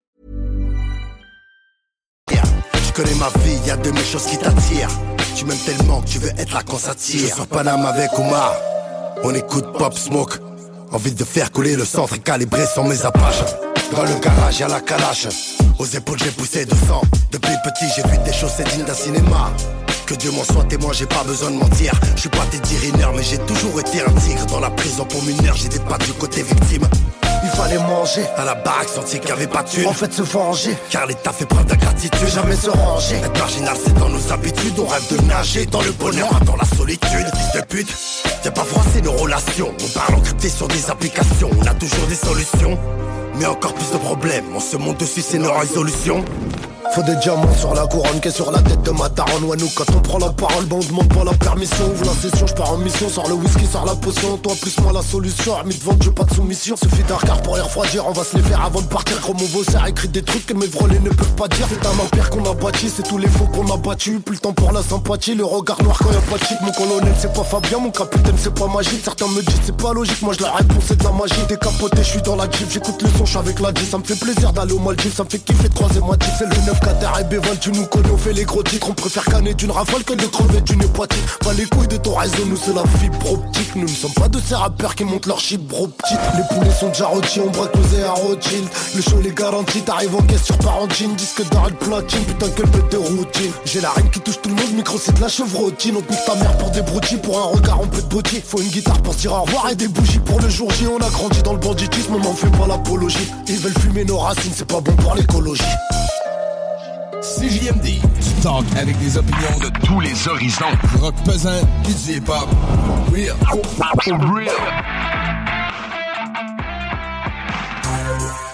Speaker 21: Je connais ma vie, y a de mes choses qui t'attirent. Tu m'aimes tellement que tu veux être là quand ça tire. Je sors Paname avec Omar. On écoute Pop Smoke. Envie de faire couler le centre et calibrer sans mes apaches. Dans le garage, y'a la calache. Aux épaules, j'ai poussé de sang. Depuis petit, j'ai vu des choses dignes d'un cinéma. Que Dieu m'en soit témoin, j'ai pas besoin de mentir. Je suis pas tes dirineurs, mais j'ai toujours été un tigre. Dans la prison pour mineur, des pattes du côté victime. Il fallait manger à la baraque, sentir qu'il avait pas de thune. En fait, se venger, car l'État fait preuve d'ingratitude. Jamais se ranger. Être marginal, c'est dans nos habitudes. On rêve de nager dans le bonheur, dans la solitude. Fils de pute, viens pas froisser nos relations. On parle encrypté sur des applications. On a toujours des solutions. Mais encore plus de problèmes, on se monte dessus, c'est nos résolutions.
Speaker 38: Faut des diamants sur la couronne qui est sur la tête de ma daronne. Ouais nous quand on prend la parole bah on demande pas la permission. Ouvre la session, je pars en mission, sors le whisky, sors la potion. Toi plus moi la solution, armée de vente, j'ai pas de soumission. Suffit d'un regard pour les refroidir, on va se les faire avant de partir. Gros mon a écrit des trucs que mes vrolés ne peuvent pas dire. C'est un empire qu'on a bâti, c'est tous les faux qu'on a battu Plus le temps pour la sympathie, le regard noir quand y'a pas de chic. Mon colonel c'est pas Fabien, mon capitaine c'est pas magique. Certains me disent c'est pas logique, moi je la réponds c'est de la magie. Décapoté, je suis dans la jeep, j'écoute le son, je avec la G Ça me fait plaisir d'aller au Maldives, ça me fait kiffer croiser ma C'est le 9 4 et B20, tu nous connais, on fait les gros titres On préfère canner d'une rafale que de crever d'une hépatite Pas les couilles de ton réseau, nous c'est la fibre optique. Nous ne sommes pas de ces rappeurs qui montent leur chibre petite. Les poulets sont déjà rôtis, on braque posé à Rothschild Le show les garantit, t'arrives en caisse sur Parentine. Disque d'arrêt platine, putain quelle bête de routine J'ai la reine qui touche tout le monde, micro c'est de la chevrotine. On pousse ta mère pour des broutilles, pour un regard on peut de Faut une guitare pour dire au revoir et des bougies pour le jour J. On a grandi dans le banditisme, on n'en fait pas l'apologie. Ils veulent fumer nos racines, c'est pas bon pour l'écologie
Speaker 39: CJMD, du talk avec des opinions de tous les horizons. rock pesant, du hip-hop. Real. Real.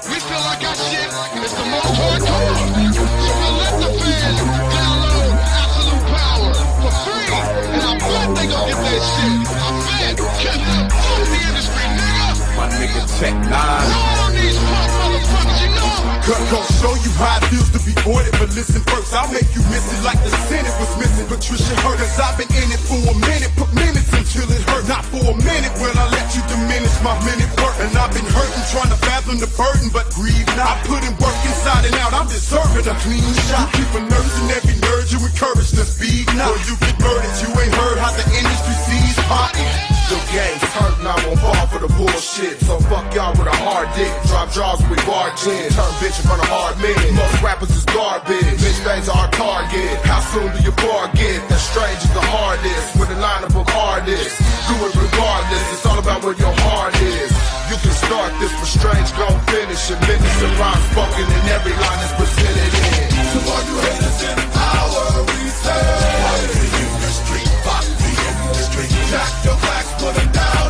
Speaker 21: We feel like our shit is the most hardcore. So I let the fans download absolute power for free. And I bet they gon' get that shit. I bet. Cause fuck the industry, nigga.
Speaker 40: My nigga Tech Nine.
Speaker 21: All these punk motherfuckers, you know.
Speaker 40: Cut gon' show you how it feels to be ordered, but listen first, I'll make you miss it like the Senate was missing. Patricia hurt, cause I've been in it for a minute, put minutes until it hurt, not for a minute, will I let you diminish my minute worth, and I've been hurting, trying to fathom the burden, but grieve not, I put in work inside and out, I'm deserving a clean shot, You keep a nurse in every nerve, you encourage to speed, now or you get murdered, you ain't heard how the industry sees pop. The game's hurt, now I'm fall for the bullshit, so fuck y'all with a hard dick, drop jaws with bar gin, turn bitch in front of hard men. Most rappers is garbage. Bitch bangs are our target. How soon do you forget that strange is the hardest? With a line of book hardest. Do it regardless. It's all about where your heart is. You can start this, but strange gon' finish it. Minutes and rhymes spoken, and every line is presented in.
Speaker 21: To all you haters in power, we say. The industry, fuck the industry. Jack your blacks, put them down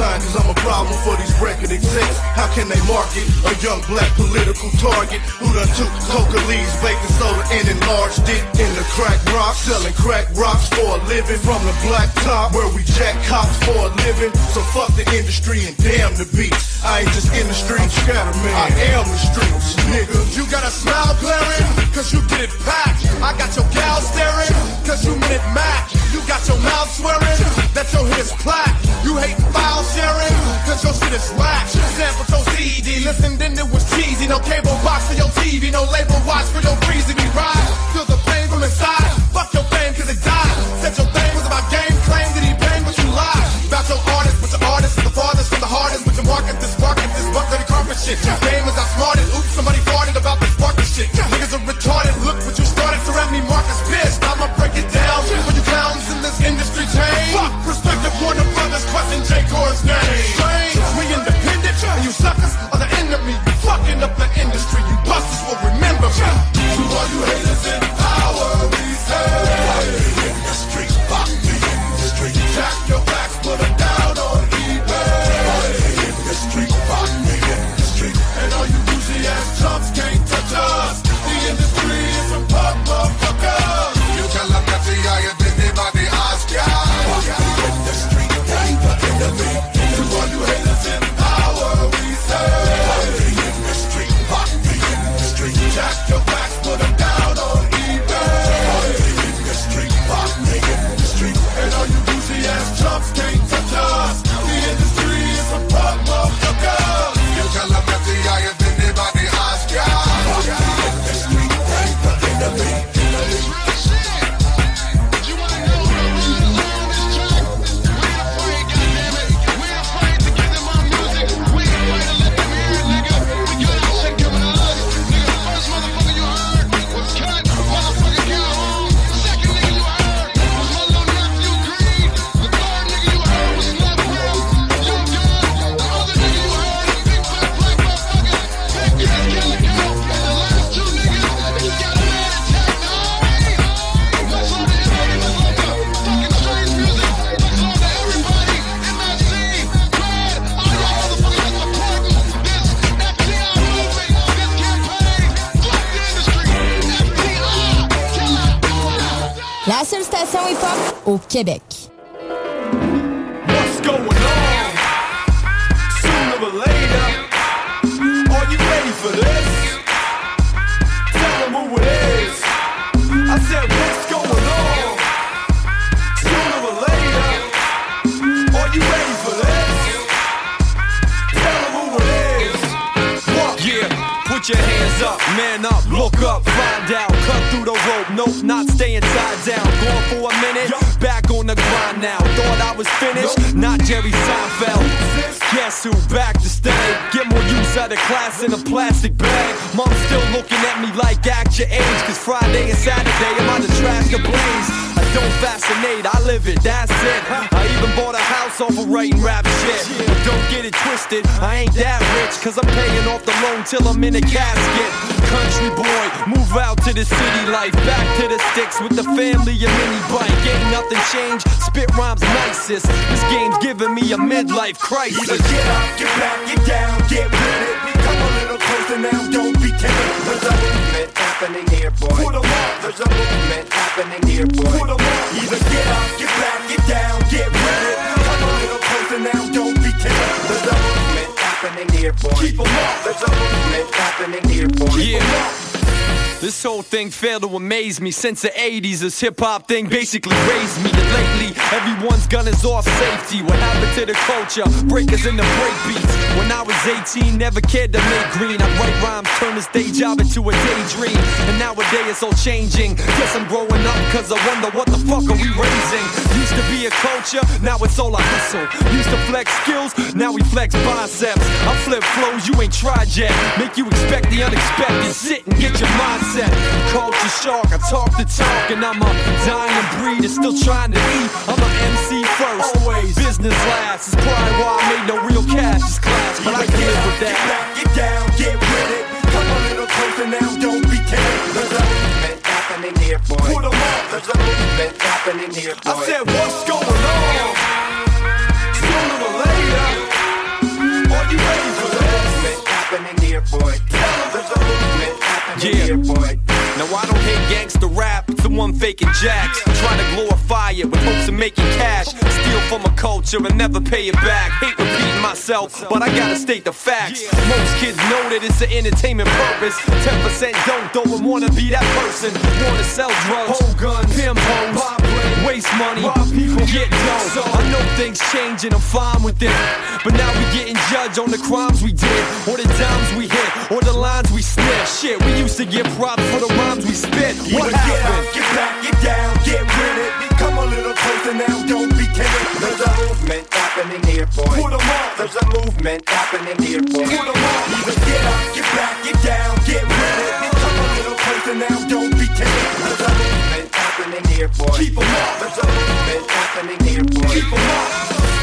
Speaker 40: signed cause I'm a problem for these record execs. How can they market a young black political target who done took coca leaves, baking soda, and enlarged it in the crack rock, selling crack rocks for a living from the black top where we jack cops for a living. So fuck the industry and damn the beats. I ain't just in the streets, scatter man. I am the streets, nigga.
Speaker 21: You got a smile glaring, cause you get it packed. I got your gal staring, cause you mid Mac. You got your mouth swearing, that your hit is plaque. You hate file sharing, cause your shit is whack. Sample your CD, listen, then it was cheesy. No cable box for your TV, no label watch for your breezy. We ride, feel the pain from inside. Fuck your fame, cause it died. Said your thing was about game, claim that he bang, but you lied. About your artist, but your artist is the farthest from the hardest. With your market, this market, this buck dirty carpet shit. Your game is outsmarted. Oops, somebody farted about this market shit. Niggas are retarded. Look what you started. Surround me, Marcus pissed. I'ma break it down for you clowns in this industry chain. Fuck perspective, Warner Brothers, question J. Core's name.
Speaker 41: Génération hip-hop au Québec.
Speaker 42: What's going on? Sooner or later, are you ready for this? Tell them who it is. I said, what's going on? Sooner or later, are you ready for this? Tell them who it is. What?
Speaker 31: Yeah, put your hands up, man up, look up, find out, through the rope, nope, not staying tied down. Going for a minute, back on the grind now. Thought I was finished, not Jerry Seinfeld. Guess who back to stay? Get more use out of class in a plastic bag. Mom's still looking at me like act your age, cause Friday and Saturday I'm on the trash to blaze. I don't fascinate, I live it, that's it. I even bought a house off of writing rap shit. But don't get it twisted, I ain't that rich, cause I'm paying off the loan till I'm in a casket. Country boy, move out to the city life, back to the sticks with the family and mini bike. Ain't nothing changed, spit rhymes nicest. This game's giving me a midlife crisis.
Speaker 42: Get up, get back, get down, get with it. Come a little closer now, don't be timid. There's a movement happening here, boy. Put 'em up. There's a movement happening here, boy. Put 'em up. Either get up, get back, get down, get with it. Come a little closer now, don't be timid. There's a movement happening here, boy. Keep 'em up. There's a movement happening here, boy.
Speaker 31: Yeah. This whole thing failed to amaze me since the 80s. This hip hop thing basically raised me. And lately, everyone's gun is off safety. What happened to the culture? Breakers in the break beats. When I was 18, never cared to make green. I write rhymes, turn this day job into a daydream. And nowadays it's all changing. Guess I'm growing up cause I wonder what the fuck are we raising? Used to be a culture, now it's all a hustle. Used to flex skills, now we flex biceps. I flip flows you ain't tried yet. Make you expect the unexpected. Sit and get your mindset. Culture shark, I talk the talk, and I'm a dying breed that's still trying to eat. I'm a MC first, always business last. It's probably why I made no real cash this class, but I can live with
Speaker 42: Get
Speaker 31: that.
Speaker 42: back, get down, get with it. Come a little closer now, don't be timid. There's a movement happening here, boy. Put 'em up. There's a movement happening here, boy. I said, what's going on? Sooner or later, are you ready for this? Movement happening here, boy. There's a movement
Speaker 31: Yeah.
Speaker 42: boy.
Speaker 31: Now I don't hate gangster rap, it's the one faking jacks. Trying to glorify it with hopes of making cash. Steal from a culture and never pay it back. Hate repeating myself, but I gotta state the facts. Most kids know that it's an entertainment purpose. 10% don't though and wanna be that person. Wanna sell drugs, hold guns, pimp hoes, waste money, people get dough. I know things change and I'm fine with it. But now we getting judged on the crimes we did, or the times we hit, or the lines we sniff. Shit, we used to get props for the rhymes we spit. What
Speaker 42: Either get
Speaker 31: happened?
Speaker 42: up, get back, get down, get with it. Come a little closer now, don't be timid. There's a movement happening here, boy. Put 'em up. There's a movement happening here, boy. Put 'em up. Either get up, get back, get down, get with it. Come a little closer now, don't be timid. There's a movement happening here, boy. Keep 'em up. Boy. Keep 'em up.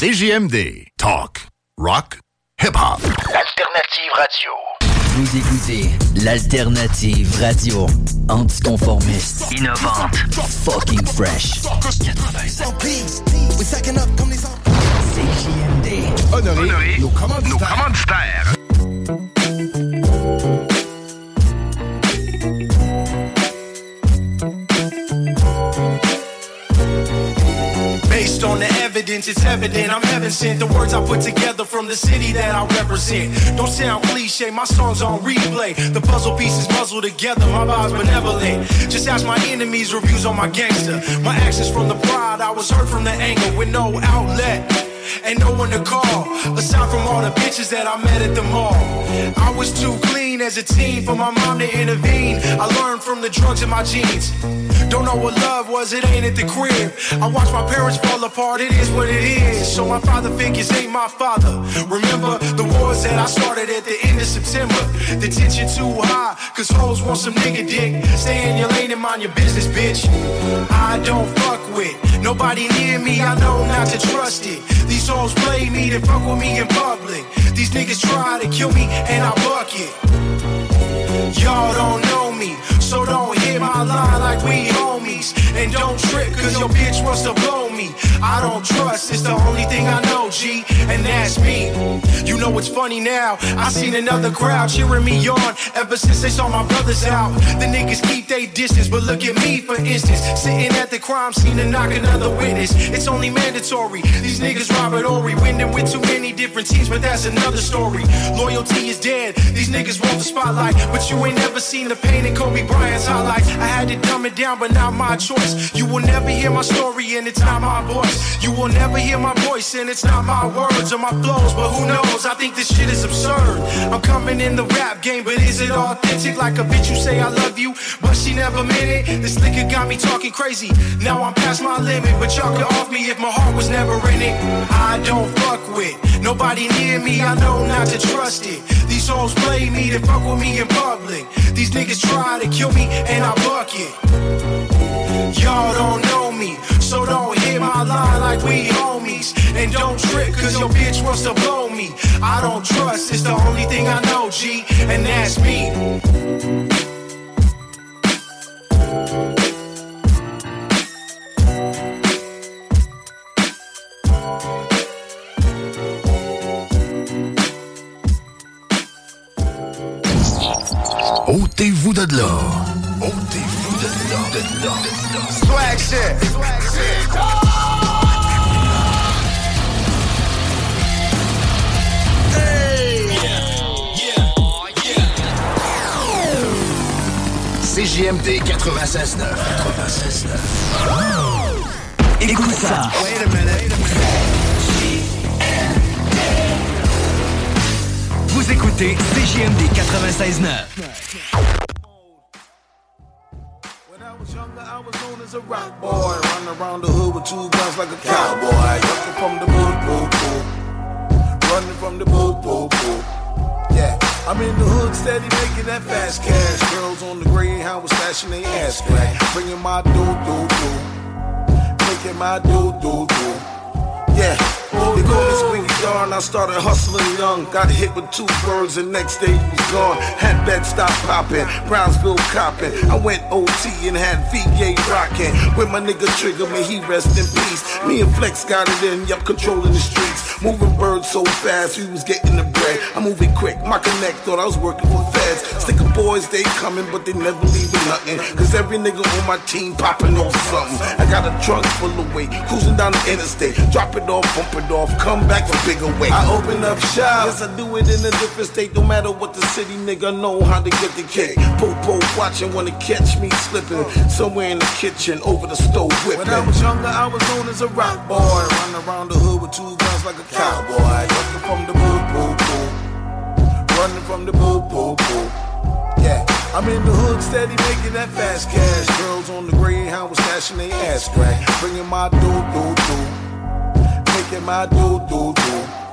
Speaker 37: CJMD. Talk. Rock. Hip-hop.
Speaker 35: L'alternative radio.
Speaker 43: Vous écoutez l'alternative radio anticonformiste, innovante, fucking fresh. 96. CJMD.
Speaker 42: Honoré,
Speaker 43: nos
Speaker 42: commanditaires.
Speaker 44: Based on the evidence, it's evident I'm heaven sent. The words I put together from the city that I represent. Don't sound cliche, my songs on replay. The puzzle pieces muzzle together, my vibes benevolent. Just ask my enemies' reviews on my gangster. My actions from the pride, I was hurt from the anger with no outlet. And no one to call. Aside from all the bitches that I met at the mall. I was too clean as a teen for my mom to intervene. I learned from the drugs in my jeans. Don't know what love was, it ain't at the crib. I watched my parents fall apart, it is what it is. So my father figures ain't my father. Remember the wars that I started at the end of September. The tension too high, cause hoes want some nigga dick. Stay in your lane and mind your business, bitch. I don't fuck with nobody near me, I know not to trust they fuck with me in public. These niggas try to kill me, and I buck it. Y'all don't know me, so don't hit my line like we homies. And don't trip, cause your bitch wants to blow me. I don't trust, it's the only thing I know, G, and that's me. You know what's funny now? I seen another crowd cheering me on ever since they saw my brothers out. The niggas keep their distance, but look at me, for instance, sitting at the crime scene to knock another witness. It's only mandatory. These niggas Robert Horry, winning with too many different teams, but that's another story. Loyalty is dead. These niggas want the spotlight, but you ain't never seen the pain in Kobe Bryant's highlights. I had to dumb it down, but not my choice. You will never hear my story, and it's not my voice. You will never hear my voice, and it's not my words or my flows, but who knows? I think this shit is absurd. I'm coming in the rap game, but is it authentic? Like a bitch, you say I love you, but she never meant it. This liquor got me talking crazy. Now I'm past my limit, but y'all could off me if my heart was never in it. I don't fuck with nobody near me, I know not to trust it. These hoes play me, they fuck with me in public. These niggas try to kill me, and I buck it. Y'all don't know me, so don't my line like we homies. And don't trip, cause your bitch wants to blow me. I don't trust, it's the only thing I know, G, and that's me.
Speaker 37: Ôtez-vous de là. Ôtez-vous de là.
Speaker 27: Swag shit. Swag shit.
Speaker 37: CJMD 96.9. 96.9.
Speaker 43: Écoute ça.
Speaker 27: Wait a minute.
Speaker 43: Vous écoutez CJMD 96.9.
Speaker 42: When I was younger, I was known as a rock boy. Running around the hood with two guns like a cowboy. Running from the boo boo boo. Running from the boo boo boo. I'm in the hood steady making that fast cash. Girls on the Greyhound was stashing their ass crack. Bringing my doo doo doo. Making my doo doo doo. Yeah, they call me Squingy Darn. I started hustling young. Got hit with two birds and next day gone. Had Bed-Stuy popping, Brownsville copping. I went OT and had VA rocking. With my nigga Trigger, may he rest in peace. Me and Flex got it in, yup, controlling the streets. Moving birds so fast, we was getting the bread. I'm moving quick, my connect thought I was working for feds. Sticker boys, they coming, but they never leaving nothing. Cause every nigga on my team popping off something. I got a trunk full of weight, cruising down the interstate. Drop it off, bump it off, come back a bigger weight. I open up shop, yes, I do it in a different state. No matter what the city nigga know how to get the cake. Popo watching, wanna catch me slipping. Somewhere in the kitchen, over the stove whipping. When I was younger, I was known as a rock boy. Running around the hood with two guns like a cowboy. Looking from the boo boo boo. Running from the boo boo boo. Yeah, I'm in the hood steady making that fast cash. Girls on the Greyhound was stashing their ass crack. Bringing my doo doo doo. Making my doo doo doo.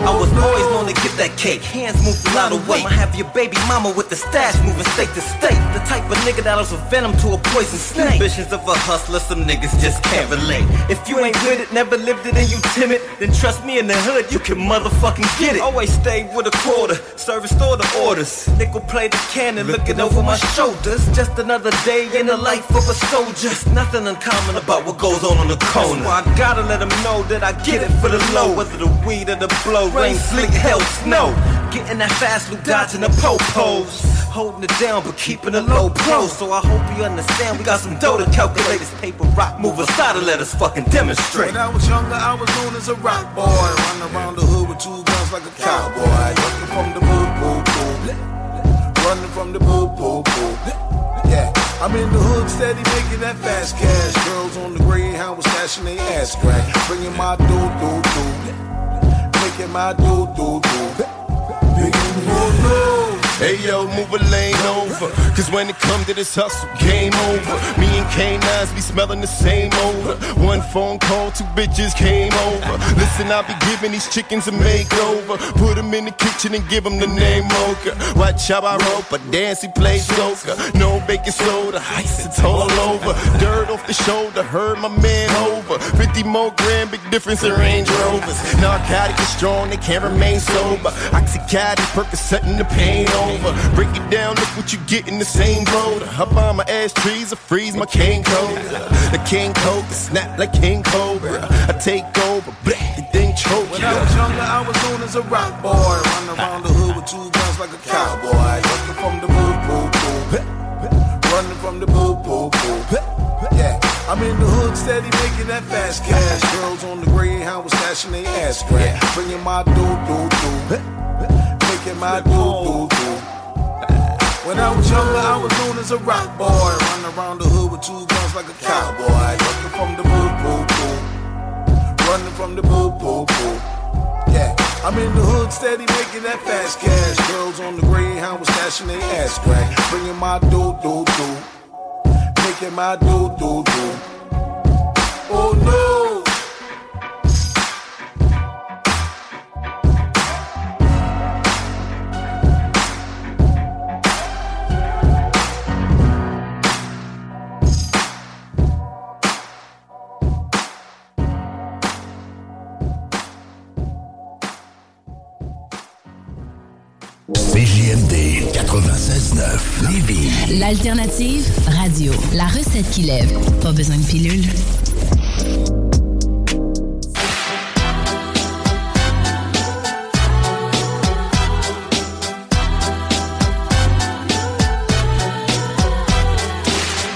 Speaker 45: I was always known to get that cake. Hands move a lot of weight. I'ma have your baby mama with the stash moving state to state. The type of nigga that'll a venom to a poison snake. Ambitions of a hustler, some niggas just can't relate. If you ain't with it, never lived it, and you timid, then trust me in the hood, you can motherfucking get it. Always stay with a quarter, service store the orders. Nickel plate the cannon, looking over my shoulders. Just another day in the life of a soldier. It's nothing uncommon about what goes on on the corner. So I gotta let them know that I get it for the low, whether the weed or the blow rain, sleet, hell, snow. Getting that fast loot, dodging the popos. Holding it down, but keeping a low pro. So I hope you understand. We got some dough to calculate this paper rock. Move aside and let us fucking demonstrate.
Speaker 42: When I was younger, I was known as a rock boy. Running around the hood with two guns like a cowboy. Looking from the boo boo boo. Running from the boo boo boo. Yeah, I'm in the hood steady making that fast cash. Girls on the greyhound was stashing they ass crack. Bringing my do my do do do.
Speaker 21: Hey yo, move a lane over. Cause when it come to this hustle, game over. Me and K9s be smelling the same odor. One phone call, two bitches came over. Listen, I be giving these chickens a makeover. Put them in the kitchen and give them the name Mocha. Watch how I rope, but dance, he plays soca. No baking soda, ice, it's all over. Dirt off the shoulder, heard my man over. 50 more grand, big difference in Range Rovers. Narcotic is strong, they can't remain sober. Oxycontin, Percocet, and the pain over. Break it down, look what you get in the same boat. I buy my ass trees, I freeze my king cobra. The king cobra, snap like King Cobra. I take over, black, the thing choke.
Speaker 42: When I was younger, I was known as a rock boy. Running around the hood with two guns like a cowboy. Running from the boo boo boo. Running from the boo boo boo. Yeah, I'm in the hood steady making that fast cash. Girls on the greyhound was stashing they ass crack. Bringing my do do do. Making my do do do. When I was younger, I was known as a rock boy. Running around the hood with two guns like a cowboy. Running from the boo boo boo. Running from the boo boo boo. Yeah, I'm in the hood steady making that fast cash. Girls on the greyhound was stashing they ass crack. Bringing my do do do. Making my do do do.
Speaker 37: Lévis.
Speaker 46: L'alternative radio. La recette qui lève. Pas besoin de pilule.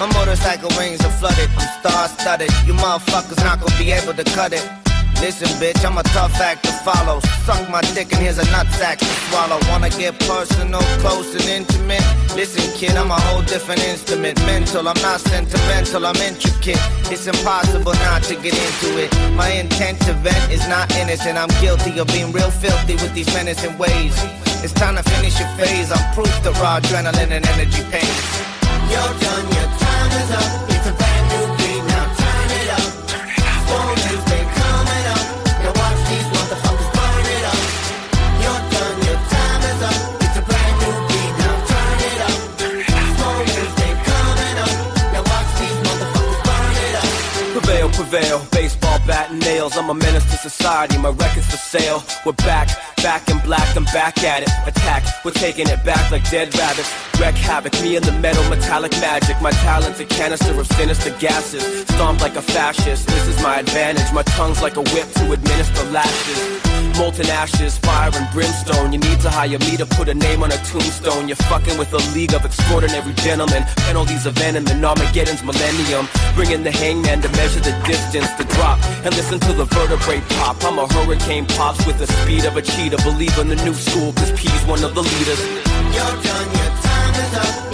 Speaker 9: My motorcycle rings are flooded, I'm star studded. You motherfuckers not gonna be able to cut it. Listen, bitch, I'm a tough act to follow. Suck my dick and here's a nutsack to swallow. Wanna get personal, close and intimate? Listen, kid, I'm a whole different instrument. Mental, I'm not sentimental, I'm intricate. It's impossible not to get into it. My intent to vent is not innocent. I'm guilty of being real filthy with these menacing ways. It's time to finish your phase. I'm proof that raw adrenaline and energy pays. You're done, your time is up.
Speaker 47: Baseball bat and nails. I'm a menace to society, my record's for sale. We're back, back in black, I'm back at it. Attack, we're taking it back like dead rabbits. Wreck havoc, me and the metal, metallic magic. My talent's a canister of sinister gases. Stomped like a fascist, this is my advantage. My tongue's like a whip to administer lashes. Molten ashes, fire and brimstone. You need to hire me to put a name on a tombstone. You're fucking with a league of extraordinary gentlemen. Penalties of venom and Armageddon's millennium. Bringing the hangman to measure the distance, to drop, and listen to the vertebrae pop. I'm a hurricane pops with the speed of a cheetah. Believe in the new school, cause P's one of the leaders.
Speaker 9: You're done, your time is up.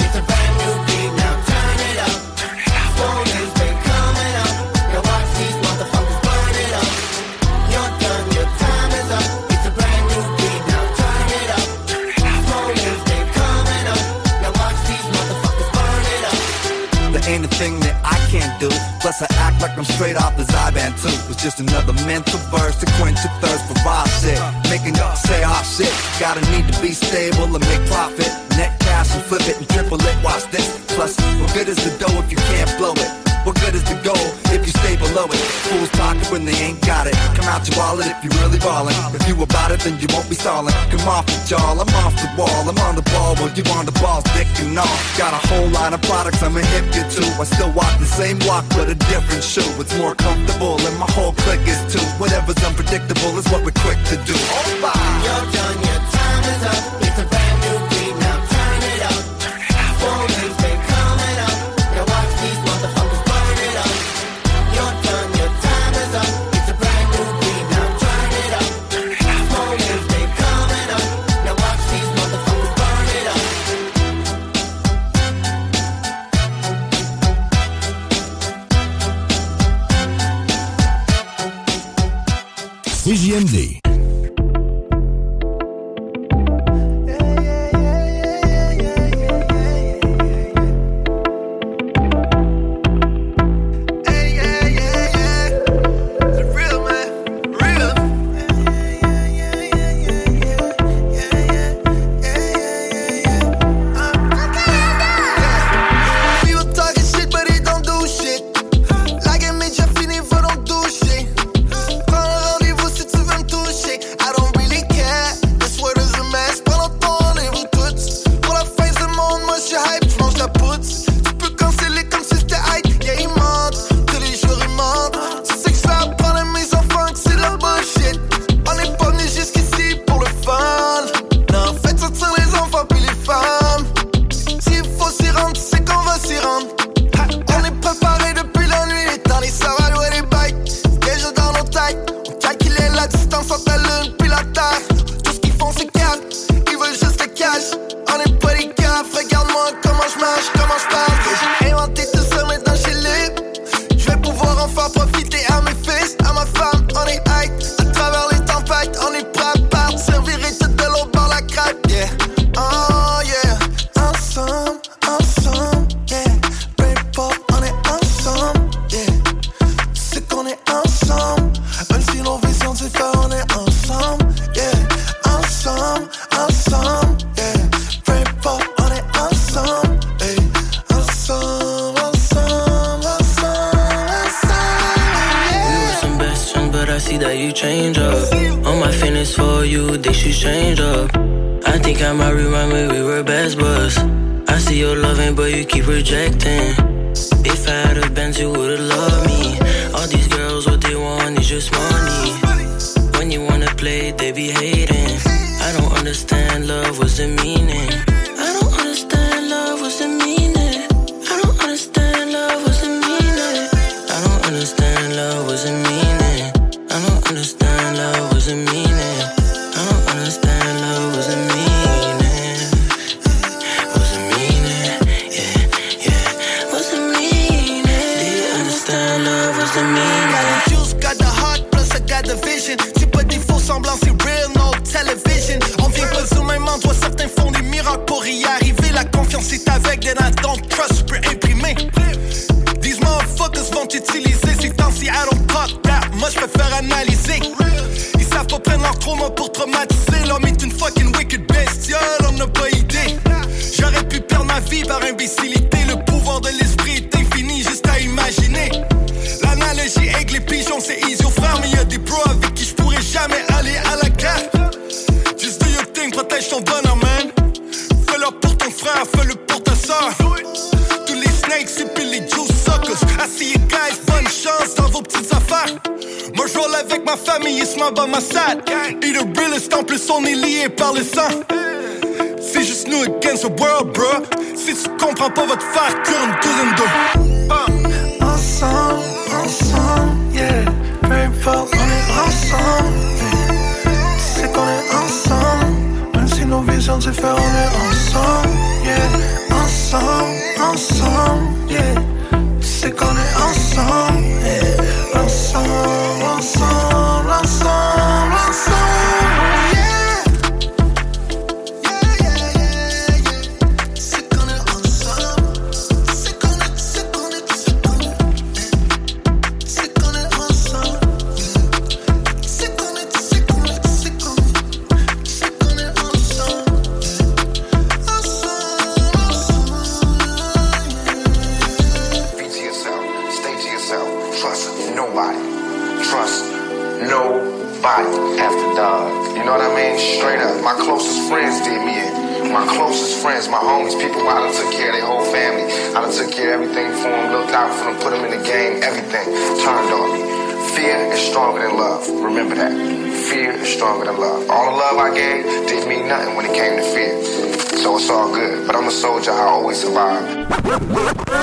Speaker 48: Plus I act like I'm straight off the Zyban too. It's just another mental verse to quench your thirst for raw shit. Making up say off shit. Gotta need to be stable and make profit. Net cash and flip it and triple it. Watch this. Plus, what good is the dough if you can't blow it? What good is the goal if you stay below it? Fools talking when they ain't got it. Come out your wallet if you really ballin'. If you about it, then you won't be stalling. Come off it, y'all. I'm off the wall. I'm on the ball while you on the ball, dick all. Got a whole line of products I'm a hip you to. I still walk the same walk, but a different shoe. It's more comfortable, and my whole clique is too. Whatever's unpredictable is what we're quick to do. Oh, bye.
Speaker 9: You're done, your time is up.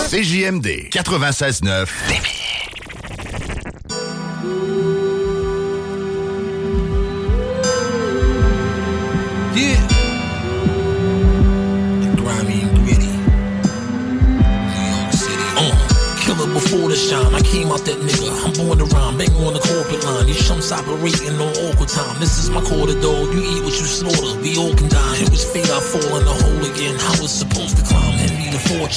Speaker 37: CJMD 96.9.
Speaker 49: Yeah. Oh. before the shine. I came out that nigga. I'm born to rhyme, bang on the corporate line. These chumps operating on awkward time. This is my quarter though.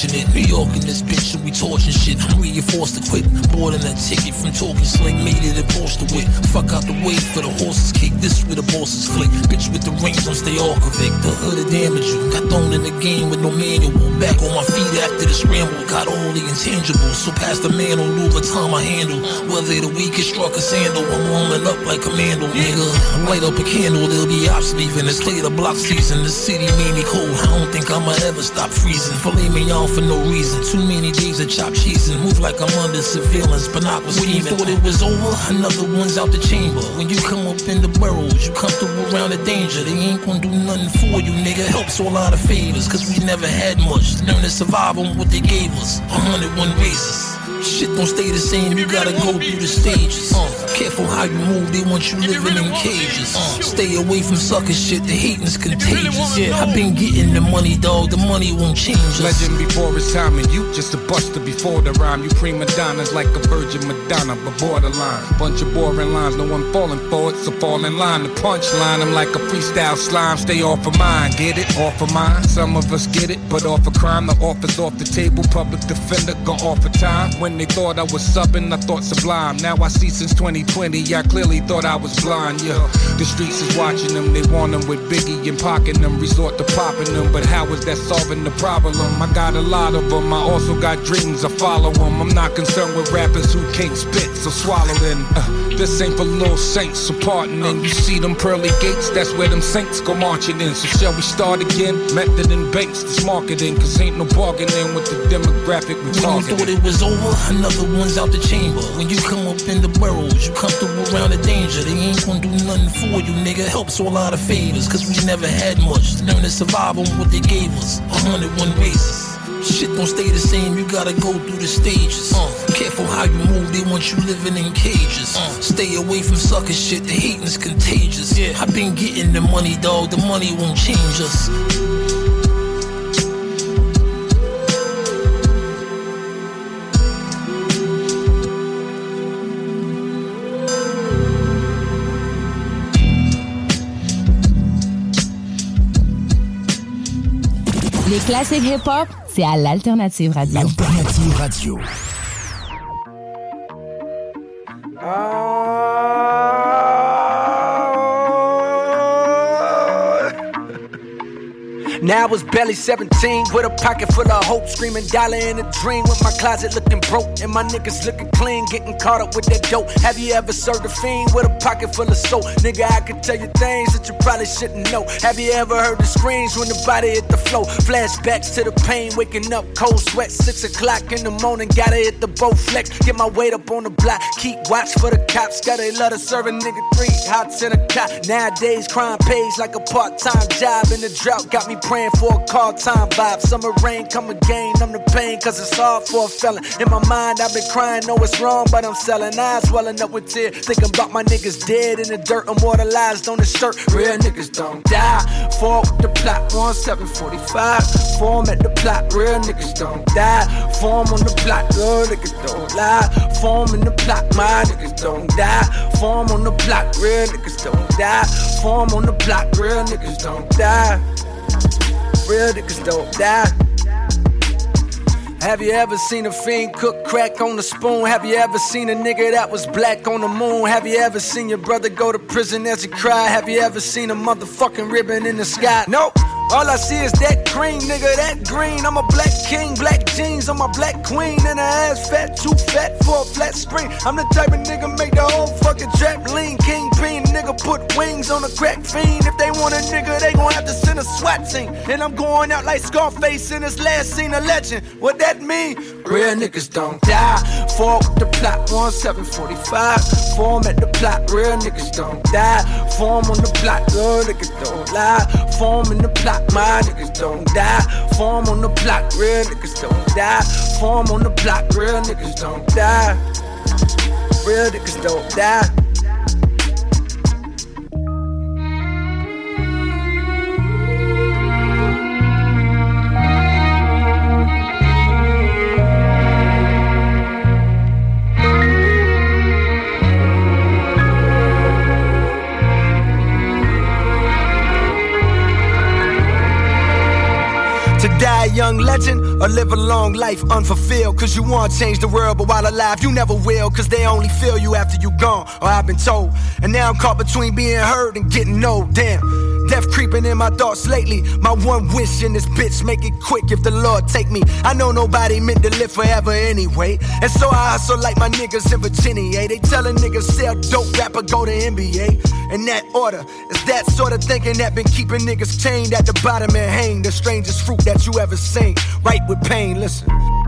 Speaker 49: Fortunate. New York in this bitch, we torching shit. I'm reinforced to quit. Than a ticket from talking slick. Made it a poster with. Fuck out the way for the horses kick. This where the bosses click. Bitch with the rings don't stay all convict. The hood of damage you. Got thrown in the game with no manual. Back on my feet after the scramble. Got all the intangibles. So past the man Louis Vuitton I handle. Whether the weakest struck a sandal. I'm warming up like a commando, nigga. Light up a candle, there'll be ops leaving. It's the block season. The city made me cold. I don't think I'ma ever stop freezing. Filet me on for no reason. Too many days of chop cheese and move like I'm under surveillance. But not was scheming. Thought it was over. Another one's out the chamber. When you come up in the burrows, you comfortable around the danger. They ain't gonna do nothing for you, nigga. Helps all out of favors. Cause we never had much. Learn to survive on what they gave us. 101 races. Shit don't stay the same, you gotta go through the stages. Uh, careful how you move, they want you living in cages. Uh, stay away from sucker shit, the hating's contagious. Yeah, I've been getting the money, dog, the money won't change us.
Speaker 50: Legend before his time, and you just a buster before the rhyme. You prima donnas like a virgin Madonna, but borderline. Bunch of boring lines, no one falling for it, so fall in line. The punchline, I'm like a freestyle slime, stay off of mine. Get it? Off of mine. Some of us get it, but off of crime, the office off the table. Public defender, go off of time. When they thought I was subbing, I thought sublime. Now I see since 2020, I clearly thought I was blind, yeah. The streets is watching them, they want them with Biggie and pocking them, resort to popping them. But how is that solving the problem? I got a lot of them, I also got dreams, I follow them. I'm not concerned with rappers who can't spit, so swallow them. Uh, this ain't for little saints, so pardon. And you see them pearly gates, that's where them saints go marching in. So shall we start again? Method and banks, this marketing, cause ain't no bargaining with the demographic we
Speaker 49: targeting. thought it was over, another one's out the chamber. When you come up in the burrows, comfortable around the danger. They ain't gonna do nothing for you, nigga. Helps all out of favors, cause we never had much. Learn to survive on what they gave us. 101 races. Shit don't stay the same, you gotta go through the stages. Uh, careful how you move, they want you living in cages. Uh, stay away from sucker shit, the hating is contagious. Yeah, I've been getting the money, dog, the money won't change us.
Speaker 41: Les classiques hip-hop, c'est à l'Alternative Radio.
Speaker 37: L'Alternative Radio.
Speaker 27: Now I was barely 17 with a pocket full of hope, screaming dollar in a dream with my closet looking broke and my niggas looking clean, getting caught up with that dope. Have you ever served a fiend with a pocket full of soap? Nigga, I can tell you things that you probably shouldn't know. Have you ever heard the screams when the body hit the floor? Flashbacks to the pain, waking up cold sweat, six o'clock in the morning, gotta hit the boat flex, get my weight up on the block, keep watch for the cops, gotta serve a nigga three hots in a cop. Nowadays, crime pays like a part-time job, and the drought got me praying for a call time vibe. Summer rain, come again, I'm the pain, cause it's hard for a felon. In my mind, I've been crying, know it's wrong, but I'm selling eyes, swelling up with tears. Thinking about my niggas dead in the dirt, immortalized on the shirt. Real niggas don't die. Fall with the plot, 1745. Form at the plot, real niggas don't die. Form on the plot, real niggas don't lie. Form in the plot, my niggas don't die. Form on the plot, real niggas don't die. Form on the plot, real niggas don't die real niggas don't die. Have you ever seen a fiend cook crack on a spoon? Have you ever seen a nigga that was black on the moon? Have you ever seen your brother go to prison as he cried? Have you ever seen a motherfucking ribbon in the sky? Nope. All I see is that green, nigga, that green. I'm a black king, black jeans on my black queen. And her ass fat, too fat for a flat screen. I'm the type of nigga make the whole fucking trap lean. Kingpin, nigga put wings on a crack fiend. If they want a nigga, they gon' have to send a SWAT team. And I'm going out like Scarface in this last scene, a legend. What that mean? Real niggas don't die. Fall with the plot, 1745. Form at the plot, real niggas don't die. Form on the plot, real niggas don't lie. Form in the plot my niggas don't die. Form on the block, real niggas don't die. Form on the block, real niggas don't die. Real niggas don't die. young legend or live a long life unfulfilled? Cause you wanna change the world, but while alive, you never will. Cause they only feel you after you gone, or I've been told. And now I'm caught between being heard and getting old. Damn. Death creeping in my thoughts lately. My one wish in this bitch, make it quick if the Lord take me. I know nobody meant to live forever anyway. And so I hustle like my niggas in Virginia. They tellin' niggas sell dope, rapper go to NBA. In that order, it's that sort of thinking that been keeping niggas chained at the bottom and hang. The strangest fruit that you ever seen. Right with pain, listen.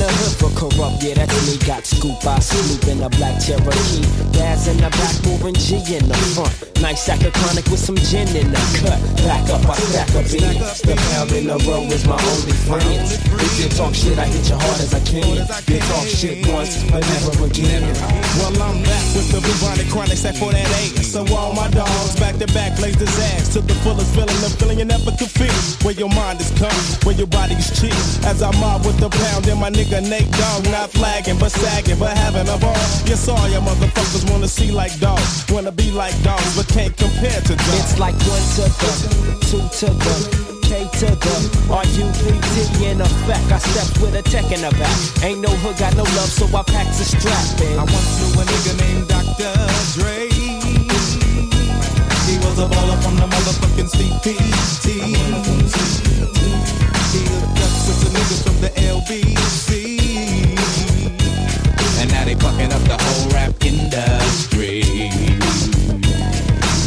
Speaker 47: The hood for corrupt. Yeah, that's me. Got scoop, I sleep in a black Cherokee. Daz in the back, moving G in the front. Nice sack of chronic with some gin in the cut. Back up, I stack a beans. The pound in the row is my only friends. If you talk shit, I hit you hard as I can. You talk shit once, but never again.
Speaker 44: Well, I'm back with the bubonic chronic set for that eight. So all my dogs back to back blaze his ass to the fullest feeling, the feeling you never could feel. Where your mind is calm, where your body is chill. As I mob with the pound and my nigga Nate Dogg, not flagging but sagging, but having a ball. Yes, all your motherfuckers wanna see like dogs, wanna be like dogs, but can't compare to dogs.
Speaker 47: It's like one to the, two to the, K to the, R-U-P-D in effect. I stepped with a tech in the back. Ain't no hood, got no love, so I packed a strap in.
Speaker 51: I once knew a nigga named Dr. Dre. He was a baller from the motherfucking CPT. He hooked up with the niggas from the LBC. They fucking up the whole rap industry.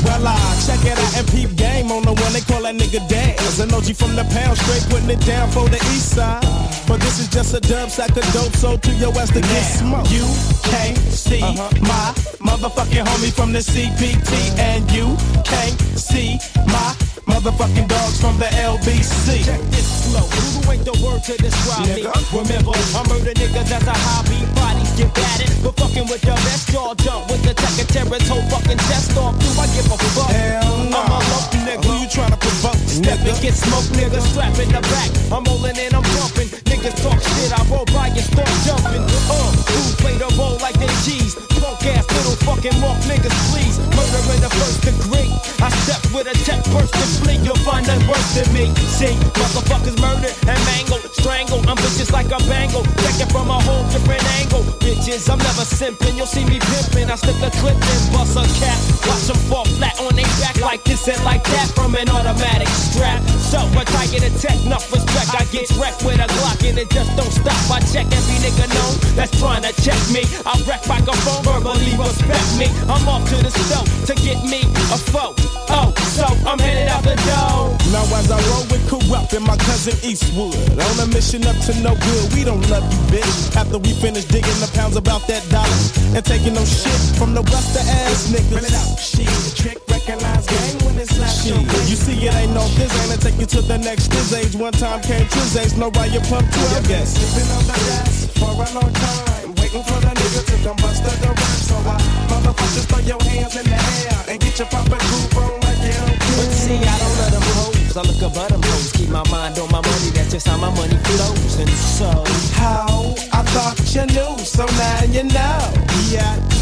Speaker 44: Well, I check it out and peep game on the one they call that nigga Daz. An OG from the pound, straight putting it down for the east side. But this is just a dub sack of dope, so to your ass to get smoked. You can't see uh-huh. my motherfucking homie from the CPT, and you can't see my motherfucking dogs from the LBC.
Speaker 47: Check this flow. Who ain't the word to describe me? Remember, I murder niggas as a hobby. Bodies get battered, but fucking with your best jaw jump with the tech and terrorist whole fucking chest off. Do I give a fuck?
Speaker 44: Hell no.
Speaker 47: I'm a low nigga.
Speaker 44: Who you trying to provoke,
Speaker 47: Step and get smoked, nigga. Strap in the back. I'm rolling and I'm bumping. Niggas talk shit, I roll by and start jumping. Uh, who play the role like they G's? Ass little fucking walk niggas, please. Murder in the first degree. I step with a tech burst and flee. You'll find that worse than me. See, motherfuckers murder and mangle, strangle. I'm vicious like a bangle. Check it from a whole different angle. Bitches, I'm never simping. You'll see me pimping. I slip the clip and bust a cap. Watch them fall flat on their back like this and like that from an automatic strap. So, but I get a tech, enough respect. I get wrecked with a Glock and it just don't stop. I check every nigga known that's trying to check me. I wreck microphone, verbally respect me. I'm off to the stove to get me a foe. Oh, so I'm headed out the door.
Speaker 44: Now as I roll with Kurupt and my cousin Eastwood On a mission up to no good, we don't love you bitch After we finish digging the pounds about that dollar And taking no shit from the buster ass niggas Run it out, shit, trick, recognize gang when it's not shit You see it ain't no this ain't take you to the next this age One time came Triz age, no riot pump 12 gas
Speaker 51: Sipping on the gas for a long time. Waiting for the nigga to come bust the rap. So I motherfuckers throw your hands in the air and get your proper groove on like you
Speaker 47: But see, I don't let them hoes. I look above them hoes. Keep my mind on my money. That's just how my money flows. And so,
Speaker 44: How? I thought you knew, so now you know Yeah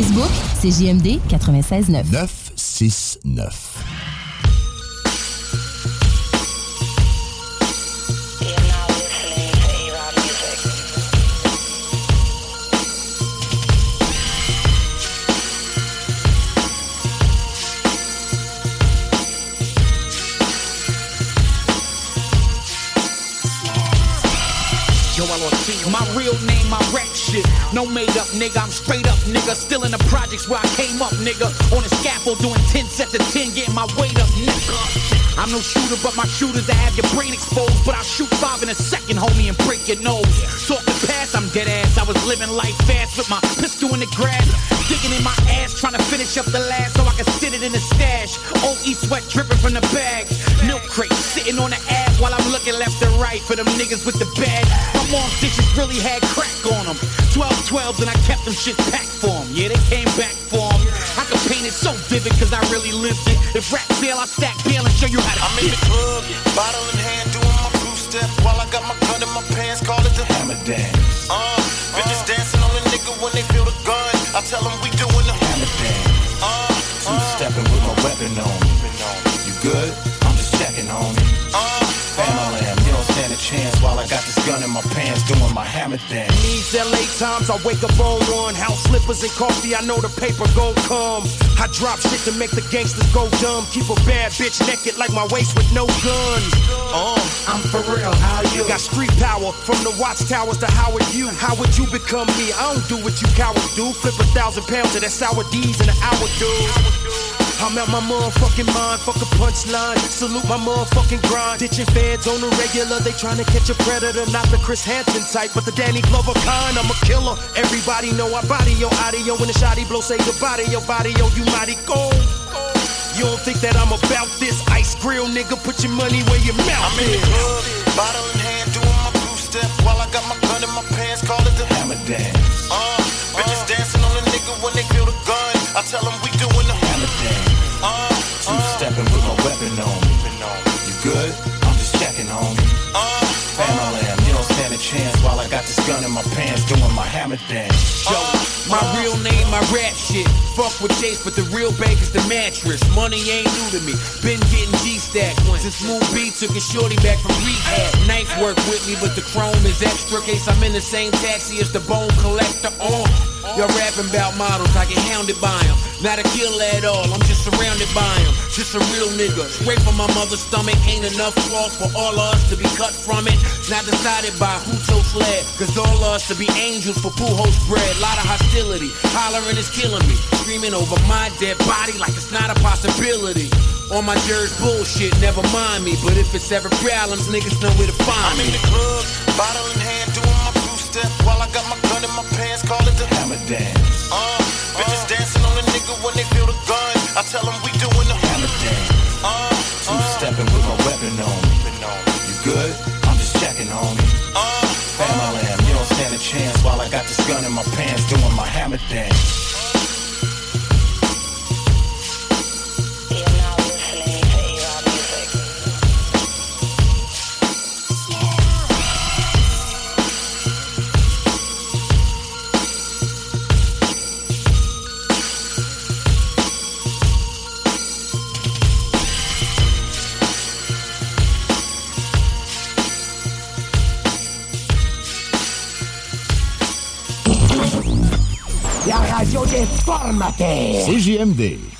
Speaker 41: Facebook, c'est JMD 96.9.
Speaker 37: 969.
Speaker 52: Shit. No made up, nigga. I'm straight up, nigga. Still in the projects where I came up, nigga. On the scaffold doing 10 sets of 10, getting my weight up, nigga. I'm no shooter, but my shooters, I have your brain exposed. But I'll shoot five in a second, homie, and break your nose. Talking past, I'm dead ass. I was living life fast with my pistol in the grass. Digging in my ass, trying to finish up the last so I can sit it in the stash. OE sweat dripping from the bag. Milk crate sitting on the ass while I'm looking left and right for them niggas with the bag. My mom's dishes really had crack on them. 12 12s and I kept them shit packed for them. Yeah, they came back for them. I could paint it so vivid cause I really lived it. If rap fail, I stack bail and show you how to
Speaker 53: I'm in the club, bottle in hand, doing my two step while I got my gun in my pants, call it the hammer dance. Uh, bitches dancing on the nigga when they feel the gun. I tell them we doing the hammer dance. Uh,
Speaker 54: Two stepping with my weapon on. You good? I'm just checking on it.
Speaker 53: Uh,
Speaker 54: Family, you don't stand a chance while I got this gun in my pants doing my hammer dance.
Speaker 52: These LA times, I wake up on one. House slippers and coffee, I know the paper gon' come. I drop shit to make the gangsters go dumb. Keep a bad bitch naked like my waist with no gun. Uh, I'm for real, how you? Got street power from the watchtowers to how Howard you. How would you become me? I don't do what you cowards do. Flip a thousand pounds of that sour D's in an hour, dude. I'm out my motherfucking mind, fuck a punchline. Salute my motherfucking grind. Ditching feds on the regular, they tryna catch a predator. Not the Chris Hansen type, but the Danny Glover kind. I'm a killer. Everybody know I body your audio when the shotty blow say goodbye to your body, yo, you mighty go. You don't think that I'm about this ice grill, nigga? Put your money where your mouth
Speaker 53: I'm in the
Speaker 52: is.
Speaker 53: club, bottle in hand, doing my two step while I got my gun in my pants, call it the
Speaker 54: hammer dance.
Speaker 53: Uh, bitches dancing on the nigga when they feel the gun. I tell them we doing the
Speaker 54: hammer dance.
Speaker 53: Uh,
Speaker 54: Two stepping with my weapon on. You good? I'm just checking on me.
Speaker 53: Uh,
Speaker 54: Family, you don't stand a chance while I got this gun in my pants doing my hammer dance.
Speaker 52: Yo, my real name, my rap shit. Fuck with Chase, but the real bank is the mattress. Money ain't new to me. Been getting G stack since Smooth B took a shorty back from rehab. Knife work with me, but the chrome is extra. Case I'm in the same taxi as the bone collector. On. Y'all rapping about models, I get hounded by them. Not a killer at all, I'm just surrounded by them. Just a real nigga, straight from my mother's stomach. Ain't enough cloth for all of us to be cut from it. Not decided by who chose sled, cause all of us to be angels for pool host bread. Lot of hostility, hollering is killing me. Screaming over my dead body like it's not a possibility. All my jerks bullshit, never mind me. But if it's ever problems, niggas know where to find me.
Speaker 53: I'm in the club, bottle in hand, doing step while I got my gun in my pants, call it the
Speaker 54: hammer dance.
Speaker 53: Uh, bitches dancing on the nigga when they feel the gun. I tell them we doing the
Speaker 54: hammer dance.
Speaker 53: Uh,
Speaker 54: Two stepping with my weapon on me. You good? I'm just checking on me.
Speaker 53: Uh,
Speaker 54: Family, you don't stand a chance while I got this gun in my pants doing my hammer dance.
Speaker 55: Des formateurs.
Speaker 37: CJMD.